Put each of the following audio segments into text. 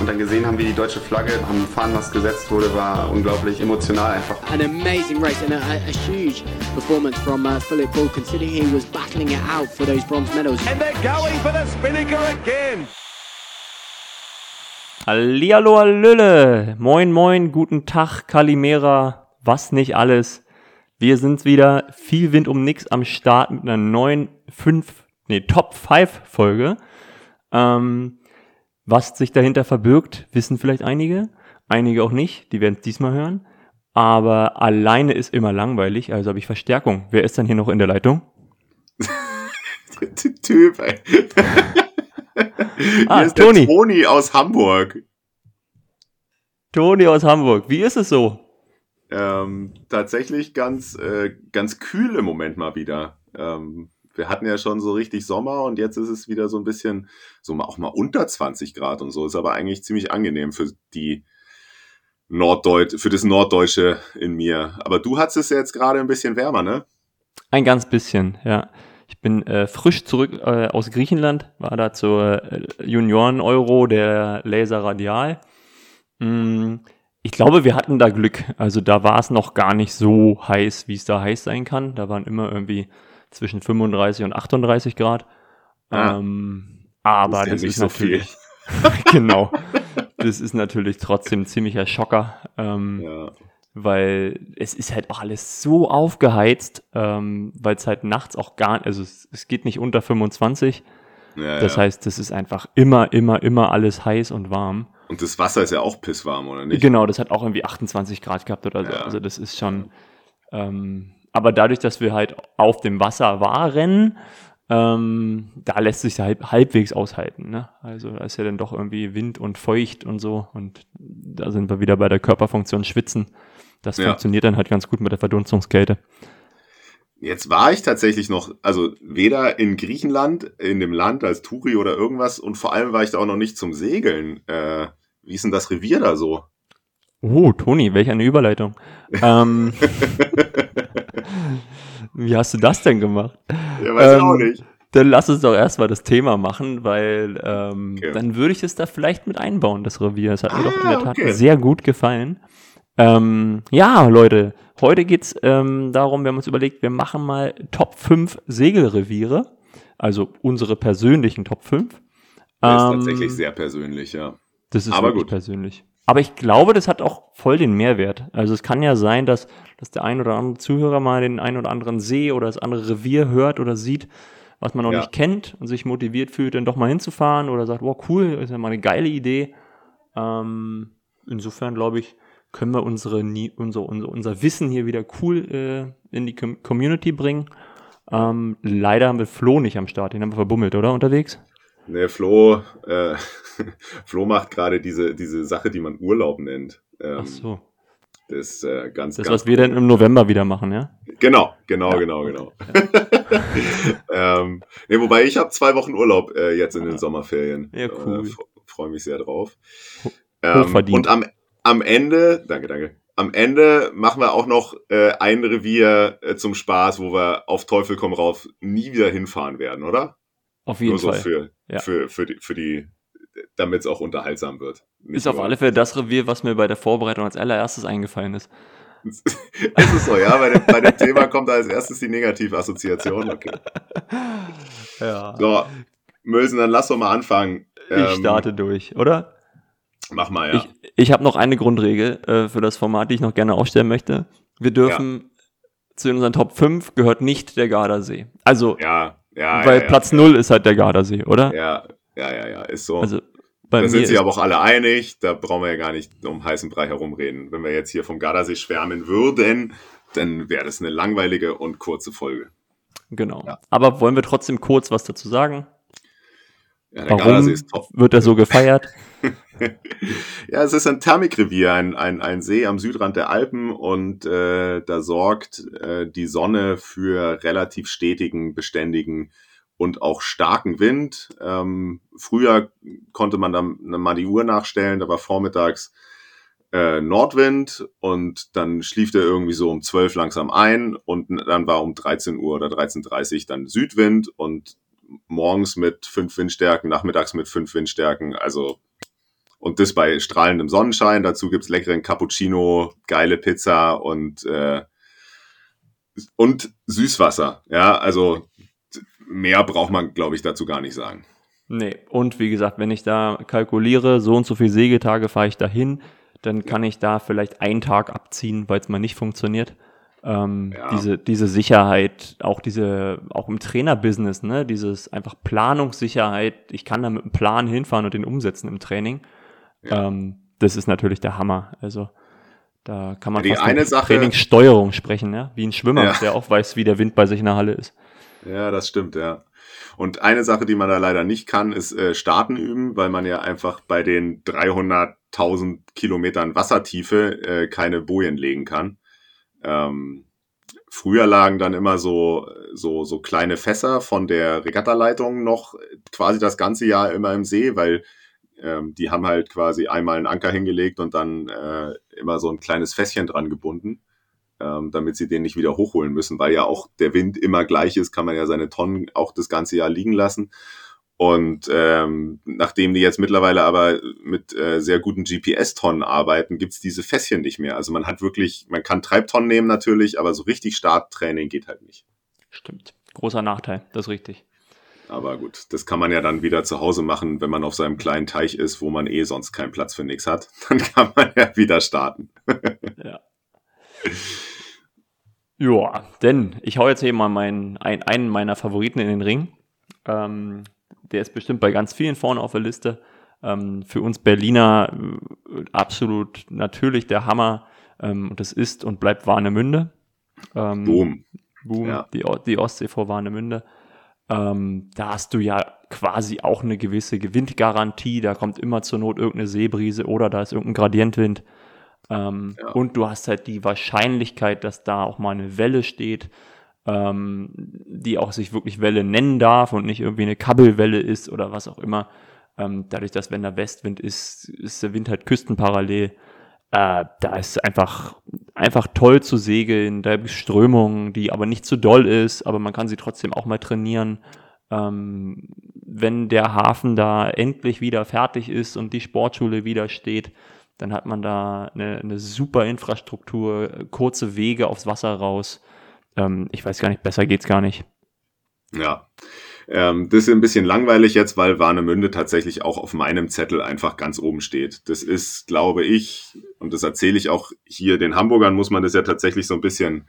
und dann gesehen haben, wie die deutsche Flagge am Fahnenmast gesetzt wurde, war unglaublich emotional einfach. An amazing race and a, a, a huge performance from uh, Philip Bull, considering he was battling it out for those bronze medals. And they're going for the Spinnaker again. Hallihallo, Hallöle. Moin, moin, guten Tag, Kalimera, was nicht alles. Wir sind wieder viel Wind um nix am Start mit einer neuen 5, nee, Top 5 Folge. Ähm, was sich dahinter verbirgt, wissen vielleicht einige, einige auch nicht, die werden es diesmal hören. Aber alleine ist immer langweilig, also habe ich Verstärkung. Wer ist denn hier noch in der Leitung? Typ, ey. Ah, ist Toni. der Toni aus Hamburg. Toni aus Hamburg. Wie ist es so? Ähm, tatsächlich ganz, äh, ganz kühl im Moment mal wieder. Ähm, wir hatten ja schon so richtig Sommer und jetzt ist es wieder so ein bisschen, so auch mal unter 20 Grad und so. Ist aber eigentlich ziemlich angenehm für die Norddeut für das Norddeutsche in mir. Aber du hattest es ja jetzt gerade ein bisschen wärmer, ne? Ein ganz bisschen, ja. Ich bin äh, frisch zurück äh, aus Griechenland, war da zur äh, Junioren-Euro der Laser Radial. Mm, ich glaube, wir hatten da Glück. Also da war es noch gar nicht so heiß, wie es da heiß sein kann. Da waren immer irgendwie zwischen 35 und 38 Grad. Ah. ähm, aber Das das ist ist, ja nicht so natürlich genau. Das ist natürlich trotzdem ein ziemlicher Schocker. Ähm, Ja. weil es ist halt auch alles so aufgeheizt, ähm, weil es halt nachts auch gar, also es, es geht nicht unter 25. ja Das ja. heißt, es ist einfach immer, immer, immer alles heiß und warm. Und das Wasser ist ja auch pisswarm, oder nicht? Genau, das hat auch irgendwie 28 Grad gehabt oder so. Also das ist schon. Ähm, aber dadurch, dass wir halt auf dem Wasser waren, ähm, da lässt sich halb, halbwegs aushalten. Ne? Also da ist ja dann doch irgendwie Wind und feucht und so. Und da sind wir wieder bei der Körperfunktion Schwitzen. Das Ja. funktioniert dann halt ganz gut mit der Verdunstungskälte. Jetzt war ich tatsächlich noch, also weder in Griechenland, in dem Land als Touri oder irgendwas und vor allem war ich da auch noch nicht zum Segeln. Äh, wie ist denn das Revier da so? Oh, Toni, welch eine Überleitung. ähm, wie hast du das denn gemacht? Ja, weiß ich Ähm, auch nicht. Dann lass uns doch erstmal das Thema machen, weil ähm, Okay. dann würde ich es da vielleicht mit einbauen, das Revier. Es hat mir Ah, doch in der Tat okay. sehr gut gefallen. Ähm, ja, Leute, heute geht's ähm, darum, wir haben uns überlegt, wir machen mal Top 5 Segelreviere, also unsere persönlichen Top 5. Das ist Ähm, tatsächlich sehr persönlich, ja. das ist Aber gut. persönlich. Aber ich glaube, das hat auch voll den Mehrwert. Also es kann ja sein, dass, dass der ein oder andere Zuhörer mal den ein oder anderen See oder das andere Revier hört oder sieht, was man noch Ja. nicht kennt und sich motiviert fühlt, dann doch mal hinzufahren oder sagt, wow, cool, ist ja mal eine geile Idee. Ähm, insofern glaube ich, können wir unsere, Nie- unser, unser, unser Wissen hier wieder cool äh, in die Com Community bringen. Ähm, leider haben wir Flo nicht am Start, den haben wir verbummelt, oder? Unterwegs? Ne, Flo, äh, Flo macht gerade diese, diese Sache, die man Urlaub nennt. Ähm, Ach so. Das ist äh, ganz, Das, ganz was wir dann im November wieder machen, ja? Genau, genau, Ja, genau, genau. ähm, nee, wobei ich habe zwei Wochen Urlaub äh, jetzt in den Sommerferien. Ja, cool. Äh, Freue mich sehr drauf. Ähm, und am, am Ende, danke, danke. Am Ende machen wir auch noch äh, ein Revier äh, zum Spaß, wo wir auf Teufel komm rauf nie wieder hinfahren werden, oder? Auf jeden Nur so Fall. für, Ja. für, für die, für die damit es auch unterhaltsam wird. Nicht Ist auf alle Fälle das Revier, was mir bei der Vorbereitung als allererstes eingefallen ist. ist es so, ja? Bei dem, bei dem Thema kommt als erstes die Negativassoziation. Okay. Ja. So, Mölsen, dann lass doch mal anfangen. Ich Ähm, starte durch, oder? Mach mal, ja. Ich, ich habe noch eine Grundregel äh, für das Format, die ich noch gerne aufstellen möchte. Wir dürfen zu unseren Top 5 gehört nicht der Gardasee. Also, ja, ja. weil ja, ja. Platz 0 ist halt der Gardasee, oder? Ja, ja, ja, ja, ist so. Also, bei da mir sind sich aber auch alle einig, da brauchen wir ja gar nicht um heißen Brei herumreden. Wenn wir jetzt hier vom Gardasee schwärmen würden, dann wäre das eine langweilige und kurze Folge. Genau. Ja. Aber wollen wir trotzdem kurz was dazu sagen? Ja, der Warum Gardasee ist top. wird er so gefeiert? Ja, es ist ein Thermikrevier, ein, ein, ein See am Südrand der Alpen und äh, da sorgt äh, die Sonne für relativ stetigen, beständigen und auch starken Wind. Ähm, früher konnte man dann mal die Uhr nachstellen, da war vormittags äh, Nordwind und dann schlief der irgendwie so um 12 langsam ein und dann war um 13 Uhr oder 13.30 Uhr dann Südwind und morgens mit fünf Windstärken, nachmittags mit fünf Windstärken, also und das bei strahlendem Sonnenschein. Dazu gibt's leckeren Cappuccino, geile Pizza und, äh, und Süßwasser. Ja, also mehr braucht man, glaube ich, dazu gar nicht sagen. Nee, und wie gesagt, wenn ich da kalkuliere, so und so viele Sägetage fahre ich dahin, dann kann ich da vielleicht einen Tag abziehen, weil es mal nicht funktioniert. Ähm, Ja. diese, diese Sicherheit, auch diese, auch im Trainerbusiness, ne, dieses einfach Planungssicherheit, ich kann da mit einem Plan hinfahren und den umsetzen im Training. Ja. Ähm, das ist natürlich der Hammer. Also da kann man Die fast eine Sache- Trainingssteuerung sprechen, ja? wie ein Schwimmer, Ja. der auch weiß, wie der Wind bei sich in der Halle ist. Ja, das stimmt, ja. Und eine Sache, die man da leider nicht kann, ist äh, Starten üben, weil man ja einfach bei den 300.000 Kilometern Wassertiefe äh, keine Bojen legen kann. Ähm, früher lagen dann immer so, so, so kleine Fässer von der Regattaleitung noch quasi das ganze Jahr immer im See, weil ähm, die haben halt quasi einmal einen Anker hingelegt und dann äh, immer so ein kleines Fässchen dran gebunden ähm, damit sie den nicht wieder hochholen müssen, weil ja auch der Wind immer gleich ist, kann man ja seine Tonnen auch das ganze Jahr liegen lassen. Und ähm, nachdem die jetzt mittlerweile aber mit äh, sehr guten GPS-Tonnen arbeiten, gibt's diese Fässchen nicht mehr. Also man hat wirklich, man kann Treibtonnen nehmen natürlich, aber so richtig Starttraining geht halt nicht. Stimmt. Großer Nachteil, das ist richtig. Aber gut, das kann man ja dann wieder zu Hause machen, wenn man auf seinem kleinen Teich ist, wo man eh sonst keinen Platz für nichts hat. Dann kann man ja wieder starten. Ja. Ja, denn ich hau jetzt hier mal meinen, ein, einen meiner Favoriten in den Ring. Ähm, der ist bestimmt bei ganz vielen vorne auf der Liste. Ähm, für uns Berliner äh, absolut natürlich der Hammer. Ähm, und das ist und bleibt Warnemünde. Ähm, Boom. Boom, Ja. die, die Ostsee vor Warnemünde. Ähm, da hast du ja quasi auch eine gewisse Gewindgarantie. Da kommt immer zur Not irgendeine Seebrise oder da ist irgendein Gradientwind. Ähm, Ja. Und du hast halt die Wahrscheinlichkeit, dass da auch mal eine Welle steht, ähm, die auch sich wirklich Welle nennen darf und nicht irgendwie eine Kabbelwelle ist oder was auch immer. Ähm, dadurch, dass wenn der Westwind ist, ist der Wind halt küstenparallel. Äh, da ist einfach, einfach toll zu segeln. Da gibt es Strömungen, die aber nicht zu doll ist, aber man kann sie trotzdem auch mal trainieren. Ähm, wenn der Hafen da endlich wieder fertig ist und die Sportschule wieder steht, dann hat man da eine, eine super Infrastruktur, kurze Wege aufs Wasser raus. Ähm, ich weiß gar nicht, besser geht's gar nicht. Ja. Ähm, das ist ein bisschen langweilig jetzt, weil Warnemünde tatsächlich auch auf meinem Zettel einfach ganz oben steht. Das ist, glaube ich, und das erzähle ich auch hier den Hamburgern, muss man das ja tatsächlich so ein bisschen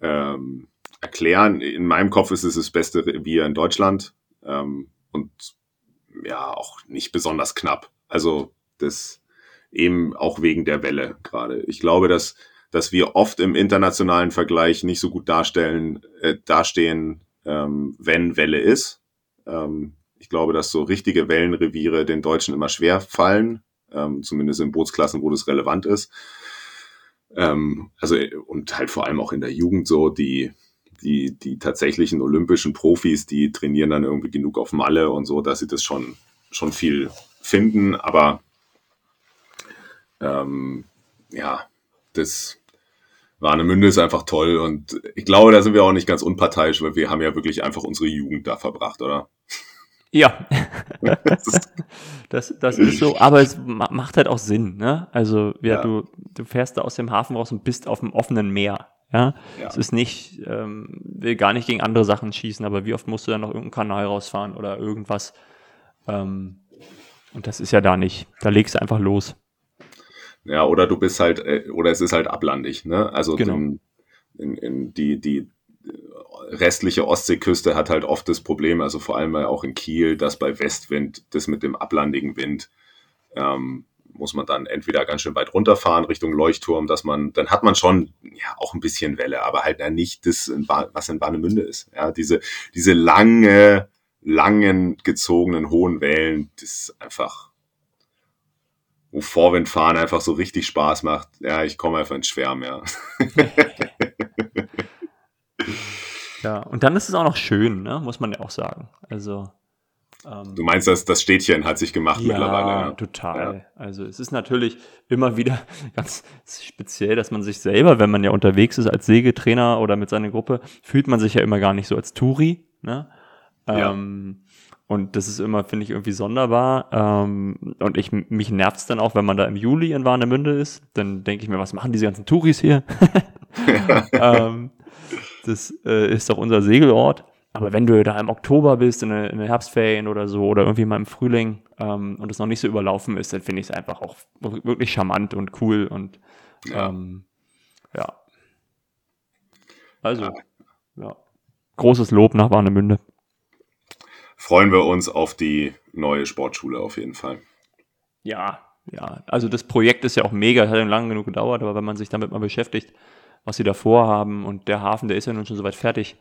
ähm, erklären. In meinem Kopf ist es das beste Revier in Deutschland ähm, und ja, auch nicht besonders knapp. Also das eben auch wegen der Welle gerade. Ich glaube, dass, dass wir oft im internationalen Vergleich nicht so gut darstellen, äh, dastehen, ähm, wenn Welle ist. Ähm, ich glaube, dass so richtige Wellenreviere den Deutschen immer schwer fallen, ähm, zumindest in Bootsklassen, wo das relevant ist. Ähm, also und halt vor allem auch in der Jugend so die die die tatsächlichen olympischen Profis, die trainieren dann irgendwie genug auf Malle und so, dass sie das schon schon viel finden, aber ähm, ja, das Warnemünde ist einfach toll und ich glaube, da sind wir auch nicht ganz unparteiisch, weil wir haben ja wirklich einfach unsere Jugend da verbracht, oder? Ja, das, das ist so, aber es ma- macht halt auch Sinn, ne? Also, ja, Ja. Du, du fährst da aus dem Hafen raus und bist auf dem offenen Meer, ja? Ja. Es ist nicht, ähm, will gar nicht gegen andere Sachen schießen, aber wie oft musst du dann noch irgendeinen Kanal rausfahren oder irgendwas? Ähm, und das ist ja da nicht. Da legst du einfach los. Ja, oder du bist halt, äh, oder es ist halt ablandig, ne? Also Genau. in, in, in die, die restliche Ostseeküste hat halt oft das Problem, also vor allem auch in Kiel, dass bei Westwind das mit dem ablandigen Wind ähm, muss man dann entweder ganz schön weit runterfahren Richtung Leuchtturm, dass man, dann hat man schon ja auch ein bisschen Welle, aber halt ja nicht das, was in Warnemünde ist. Ja, diese, diese lange, langen, gezogenen, hohen Wellen, das ist einfach, wo Vorwindfahren einfach so richtig Spaß macht. Ja, ich komme einfach ins Schwärmen, ja. Ja, und dann ist es auch noch schön, ne? muss man ja auch sagen. Also Du meinst, dass das Städtchen hat sich gemacht ja, mittlerweile? Ja, total. Also es ist natürlich immer wieder ganz speziell, dass man sich selber, wenn man ja unterwegs ist als Sägetrainer oder mit seiner Gruppe, fühlt man sich ja immer gar nicht so als Touri. Ne? Ja. Und das ist immer, finde ich, irgendwie sonderbar. Ähm, und ich, mich nervt es dann auch, wenn man da im Juli in Warnemünde ist. Dann denke ich mir, was machen diese ganzen Touris hier? ähm, das äh, ist doch unser Segelort. Aber wenn du da im Oktober bist, in den Herbstferien oder so, oder irgendwie mal im Frühling ähm, und es noch nicht so überlaufen ist, dann finde ich es einfach auch wirklich charmant und cool und Ja. ähm, ja. Also, ja. Großes Lob nach Warnemünde. Freuen wir uns auf die neue Sportschule auf jeden Fall. Ja, ja. Also das Projekt ist ja auch mega, hat ja lange genug gedauert, aber wenn man sich damit mal beschäftigt, was sie da vorhaben und der Hafen, der ist ja nun schon soweit fertig,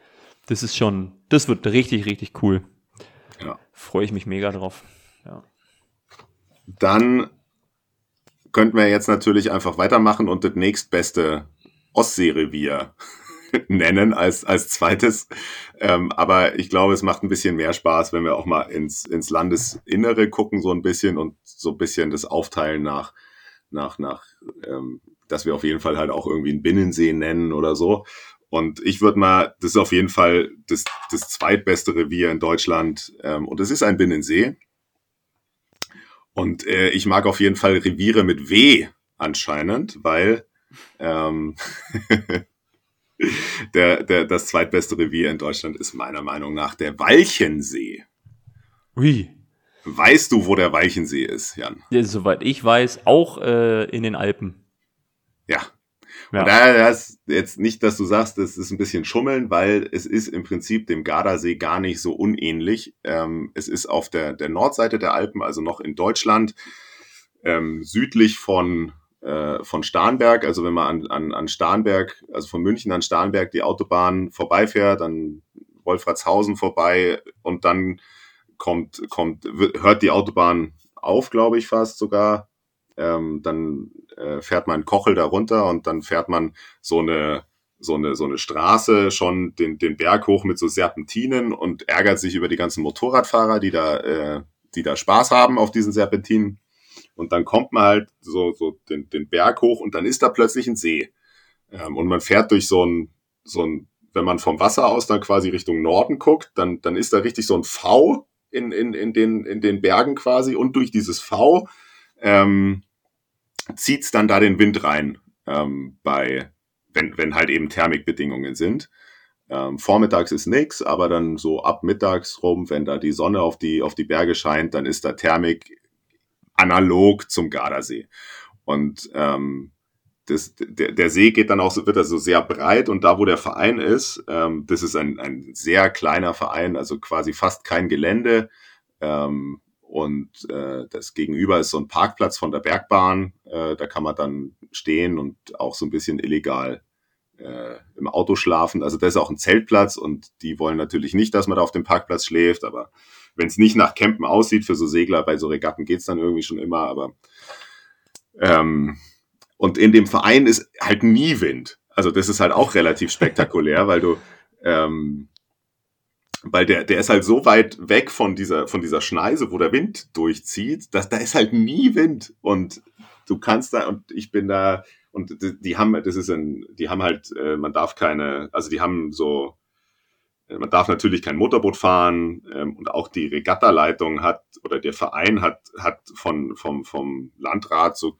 das ist schon, das wird richtig, richtig cool. Ja. Freue ich mich mega drauf. Ja. Dann könnten wir jetzt natürlich einfach weitermachen und das nächstbeste Ostseerevier nennen als, als zweites. Ähm, aber ich glaube, es macht ein bisschen mehr Spaß, wenn wir auch mal ins, ins Landesinnere gucken, so ein bisschen und so ein bisschen das aufteilen nach, nach, nach, ähm, dass wir auf jeden Fall halt auch irgendwie einen Binnensee nennen oder so. Und ich würde mal, das ist auf jeden Fall das, das zweitbeste Revier in Deutschland. Ähm, und es ist ein Binnensee. Und äh, ich mag auf jeden Fall Reviere mit W anscheinend, weil ähm, der, der, das zweitbeste Revier in Deutschland ist meiner Meinung nach der Walchensee. Ui. Weißt du, wo der Walchensee ist, Jan? Ja, soweit ich weiß, auch äh, in den Alpen. Ja. Ja. Und da das jetzt nicht, dass du sagst, das ist ein bisschen Schummeln, weil es ist im Prinzip dem Gardasee gar nicht so unähnlich. Ähm, es ist auf der, der Nordseite der Alpen, also noch in Deutschland, ähm, südlich von, äh, von Starnberg. Also wenn man an, an, an Starnberg, also von München an Starnberg die Autobahn vorbeifährt, dann Wolfratshausen vorbei und dann kommt, kommt, hört die Autobahn auf, glaube ich fast sogar. Ähm, dann äh, fährt man Kochel da runter und dann fährt man so eine so eine so eine Straße schon den den Berg hoch mit so Serpentinen und ärgert sich über die ganzen Motorradfahrer, die da äh, die da Spaß haben auf diesen Serpentinen und dann kommt man halt so so den den Berg hoch und dann ist da plötzlich ein See ähm, und man fährt durch so ein so ein wenn man vom Wasser aus dann quasi Richtung Norden guckt, dann dann ist da richtig so ein V in in in den in den Bergen quasi und durch dieses V ähm, zieht's dann da den Wind rein, ähm, bei, wenn, wenn halt eben Thermikbedingungen sind. Ähm, vormittags ist nix, aber dann so ab mittags rum, wenn da die Sonne auf die, auf die Berge scheint, dann ist da Thermik analog zum Gardasee. Und ähm, das, der, der See geht dann auch so, wird also sehr breit und da, wo der Verein ist, ähm, das ist ein, ein sehr kleiner Verein, also quasi fast kein Gelände. Ähm, und äh, das Gegenüber ist so ein Parkplatz von der Bergbahn. Äh, da kann man dann stehen und auch so ein bisschen illegal äh, im Auto schlafen. Also das ist auch ein Zeltplatz und die wollen natürlich nicht, dass man da auf dem Parkplatz schläft. Aber wenn es nicht nach Campen aussieht für so Segler, bei so Regatten geht's dann irgendwie schon immer. Aber ähm, und in dem Verein ist halt nie Wind. Also das ist halt auch relativ spektakulär, weil du ähm, weil der, der ist halt so weit weg von dieser, von dieser Schneise, wo der Wind durchzieht, dass da ist halt nie Wind. Und du kannst da, und ich bin da, und die, die haben, das ist ein, die haben halt, äh, man darf keine, also die haben so, man darf natürlich kein Motorboot fahren ähm, und auch die Regattaleitung hat oder der Verein hat, hat von, vom, vom Landrat so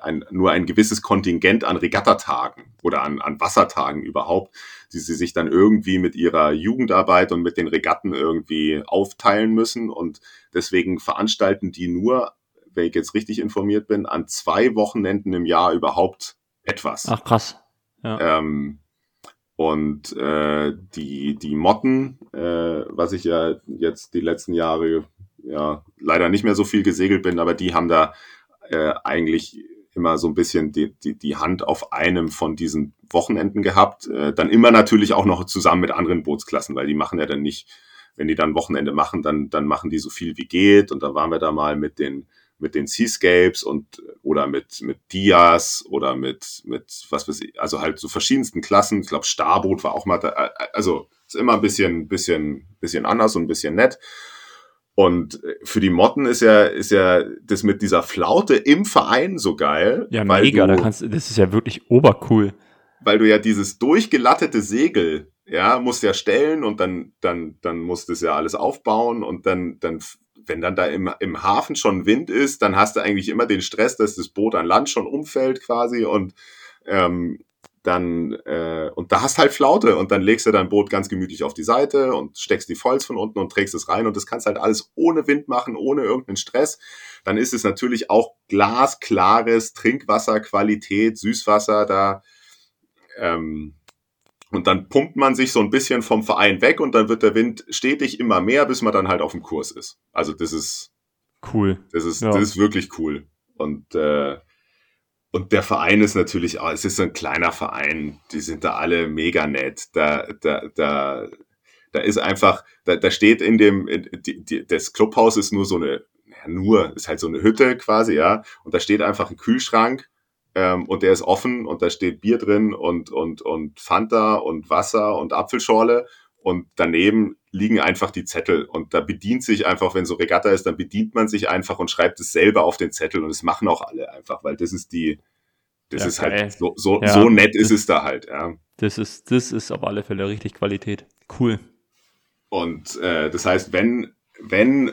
ein, nur ein gewisses Kontingent an Regattatagen oder an, an Wassertagen überhaupt, die sie sich dann irgendwie mit ihrer Jugendarbeit und mit den Regatten irgendwie aufteilen müssen. Und deswegen veranstalten die nur, wenn ich jetzt richtig informiert bin, an zwei Wochenenden im Jahr überhaupt etwas. Ach krass. Ja. Ähm, und äh, die, die Motten, äh, was ich ja jetzt die letzten Jahre ja leider nicht mehr so viel gesegelt bin, aber die haben da äh, eigentlich immer so ein bisschen die, die, die Hand auf einem von diesen Wochenenden gehabt. Äh, dann immer natürlich auch noch zusammen mit anderen Bootsklassen, weil die machen ja dann nicht, wenn die dann Wochenende machen, dann, dann machen die so viel wie geht. Und da waren wir da mal mit den, mit den Seascapes und oder mit, mit Dias oder mit, mit was weiß ich, also halt so verschiedensten Klassen. Ich glaube, Starboot war auch mal da, äh, also Ist immer ein bisschen, bisschen, bisschen anders und ein bisschen nett. Und für die Motten ist ja, ist ja das mit dieser Flaute im Verein so geil. Ja, mega, du, da kannst, das ist ja wirklich obercool. weil du ja dieses durchgelattete Segel, ja, musst ja stellen und dann, dann, dann musst du es ja alles aufbauen und dann, dann, wenn dann da im, im Hafen schon Wind ist, dann hast du eigentlich immer den Stress, dass das Boot an Land schon umfällt quasi und ähm, dann, äh, und da hast halt Flaute und dann legst du dein Boot ganz gemütlich auf die Seite und steckst die Foils von unten und trägst es rein und das kannst halt alles ohne Wind machen, ohne irgendeinen Stress. Dann ist es natürlich auch glasklares Trinkwasserqualität, Süßwasser da. Ähm, und dann pumpt man sich so ein bisschen vom Verein weg und dann wird der Wind stetig immer mehr, bis man dann halt auf dem Kurs ist. Also das ist, Cool. das ist, Ja. das ist wirklich cool. Und, äh, und der Verein ist natürlich, auch, es ist so ein kleiner Verein, die sind da alle mega nett. Da, da, da, da ist einfach, da, da steht in dem, in, die, die, das Clubhaus ist nur so eine, ja, nur, ist halt so eine Hütte quasi, ja. Und da steht einfach ein Kühlschrank ähm, und der ist offen und da steht Bier drin und, und, und Fanta und Wasser und Apfelschorle und daneben liegen einfach die Zettel und da bedient sich einfach, wenn so Regatta ist, dann bedient man sich einfach und schreibt es selber auf den Zettel und das machen auch alle einfach, weil das ist die, das Ja, ist geil. halt so, so, Ja, so nett ist es da halt, ja. Das ist, das ist auf alle Fälle richtig Qualität. Cool. Und äh, das heißt, wenn, wenn,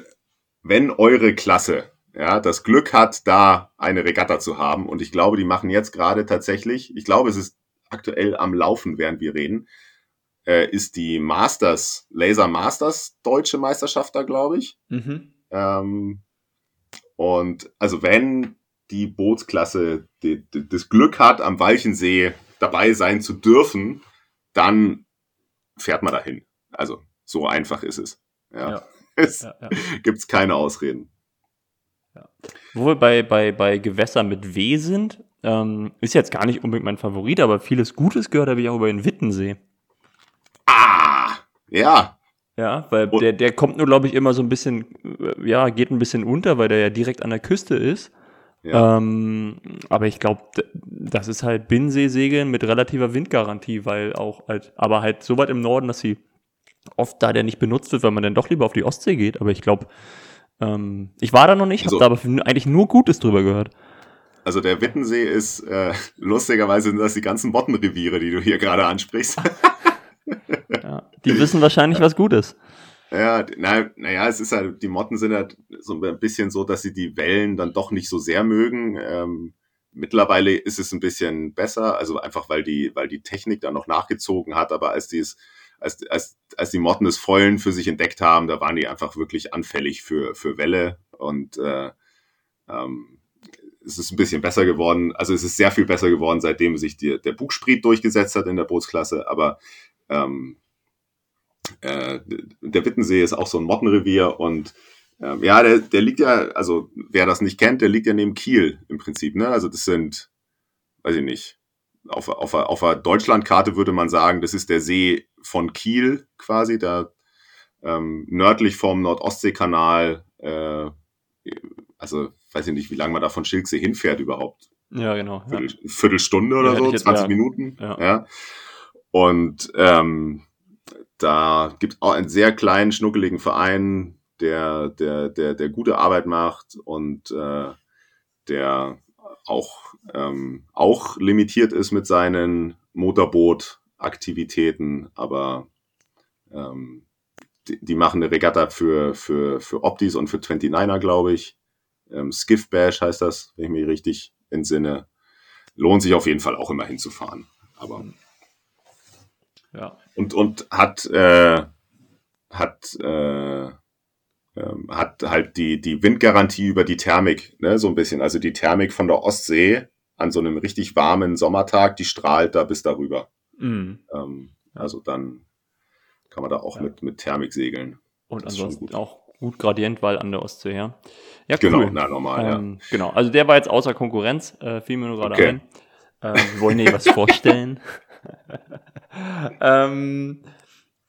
wenn eure Klasse ja, das Glück hat, da eine Regatta zu haben, und ich glaube, die machen jetzt gerade tatsächlich, ich glaube, es ist aktuell am Laufen, während wir reden, äh, ist die Masters, Laser Masters deutsche Meisterschaft da, glaube ich. Mhm. Ähm, und also wenn die Bootsklasse die, die, das Glück hat, am Walchensee dabei sein zu dürfen, dann fährt man dahin. Also so einfach ist es. Ja. Ja. Es Ja, ja. gibt's keine Ausreden. Wo wir bei, bei, bei Gewässern mit W sind, ähm, ist jetzt gar nicht unbedingt mein Favorit, aber vieles Gutes gehört habe ich auch über den Wittensee. Ah, ja, Ja, weil Und- der, der kommt nur, glaube ich, immer so ein bisschen, äh, ja, geht ein bisschen unter, weil der ja direkt an der Küste ist. ja. Ähm, aber ich glaube, das ist halt Binnenseesegeln mit relativer Windgarantie, weil auch halt, aber halt so weit im Norden, dass sie oft da der nicht benutzt wird, weil man dann doch lieber auf die Ostsee geht. Aber ich glaube, ähm, ich war da noch nicht, Also- habe da aber eigentlich nur Gutes drüber gehört. Also der Wittensee ist äh, lustigerweise sind das die ganzen Bottenreviere, die du hier gerade ansprichst. Ja. Die wissen wahrscheinlich was Gutes. Ja, na, naja, es ist halt, die Motten sind halt so ein bisschen so, dass sie die Wellen dann doch nicht so sehr mögen. Ähm, mittlerweile ist es ein bisschen besser, also einfach weil die, weil die Technik da noch nachgezogen hat, aber als die es, als, als, als die Motten das Vollen für sich entdeckt haben, da waren die einfach wirklich anfällig für, für Welle und äh, ähm, es ist ein bisschen besser geworden. Also es ist sehr viel besser geworden, seitdem sich die, der Bugspriet durchgesetzt hat in der Bootsklasse, aber ähm, äh, der Wittensee ist auch so ein Mottenrevier und ähm, ja, der, der liegt ja, also wer das nicht kennt, der liegt ja neben Kiel im Prinzip, ne? Also das sind, weiß ich nicht, auf, auf, auf der Deutschlandkarte würde man sagen, das ist der See von Kiel quasi, da ähm, nördlich vom Nordostseekanal, äh, also weiß ich nicht, wie lange man da von Schilksee hinfährt überhaupt. Ja, genau. Ja. Viertel, Viertelstunde oder Ja, so, jetzt- 20 ja. Minuten. Ja. Ja. Und ähm, da gibt es auch einen sehr kleinen, schnuckeligen Verein, der, der, der, der gute Arbeit macht und äh, der auch, ähm, auch limitiert ist mit seinen Motorboot-Aktivitäten, aber ähm, die, die machen eine Regatta für, für, für Optis und für 29er, glaube ich. Ähm, Skiff Bash heißt das, wenn ich mich richtig entsinne. Lohnt sich auf jeden Fall auch immer hinzufahren. Aber Ja. und, und hat, äh, hat, äh, ähm, hat halt die, die Windgarantie über die Thermik, ne, so ein bisschen. Also die Thermik von der Ostsee an so einem richtig warmen Sommertag, die strahlt da bis darüber. Mhm. Ähm, also dann kann man da auch Ja. mit, mit Thermik segeln. Und ansonsten gut. auch gut Gradientwall an der Ostsee, ja. Ja, Genau, cool. na normal, ähm, Genau, also der war jetzt außer Konkurrenz, äh, fiel mir nur gerade Okay. ein. Äh, wir wollen dir was vorstellen. ähm,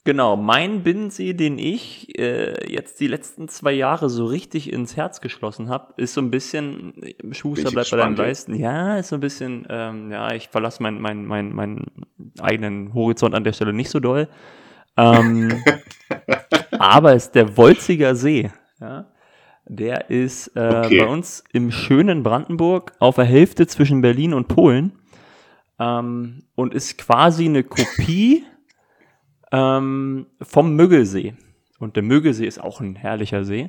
genau, mein Binnensee, den ich äh, jetzt die letzten zwei Jahre so richtig ins Herz geschlossen habe, ist so ein bisschen, Schuster bleibt bei deinen. Leisten. Ja, ist so ein bisschen, ähm, ja, ich verlasse meinen mein, mein, mein eigenen Horizont an der Stelle nicht so doll. Ähm, aber es ist der Wolziger See. Ja? Der ist äh, Okay. bei uns im schönen Brandenburg auf der Hälfte zwischen Berlin und Polen ähm, und ist quasi eine Kopie ähm, vom Müggelsee. Und der Müggelsee ist auch ein herrlicher See.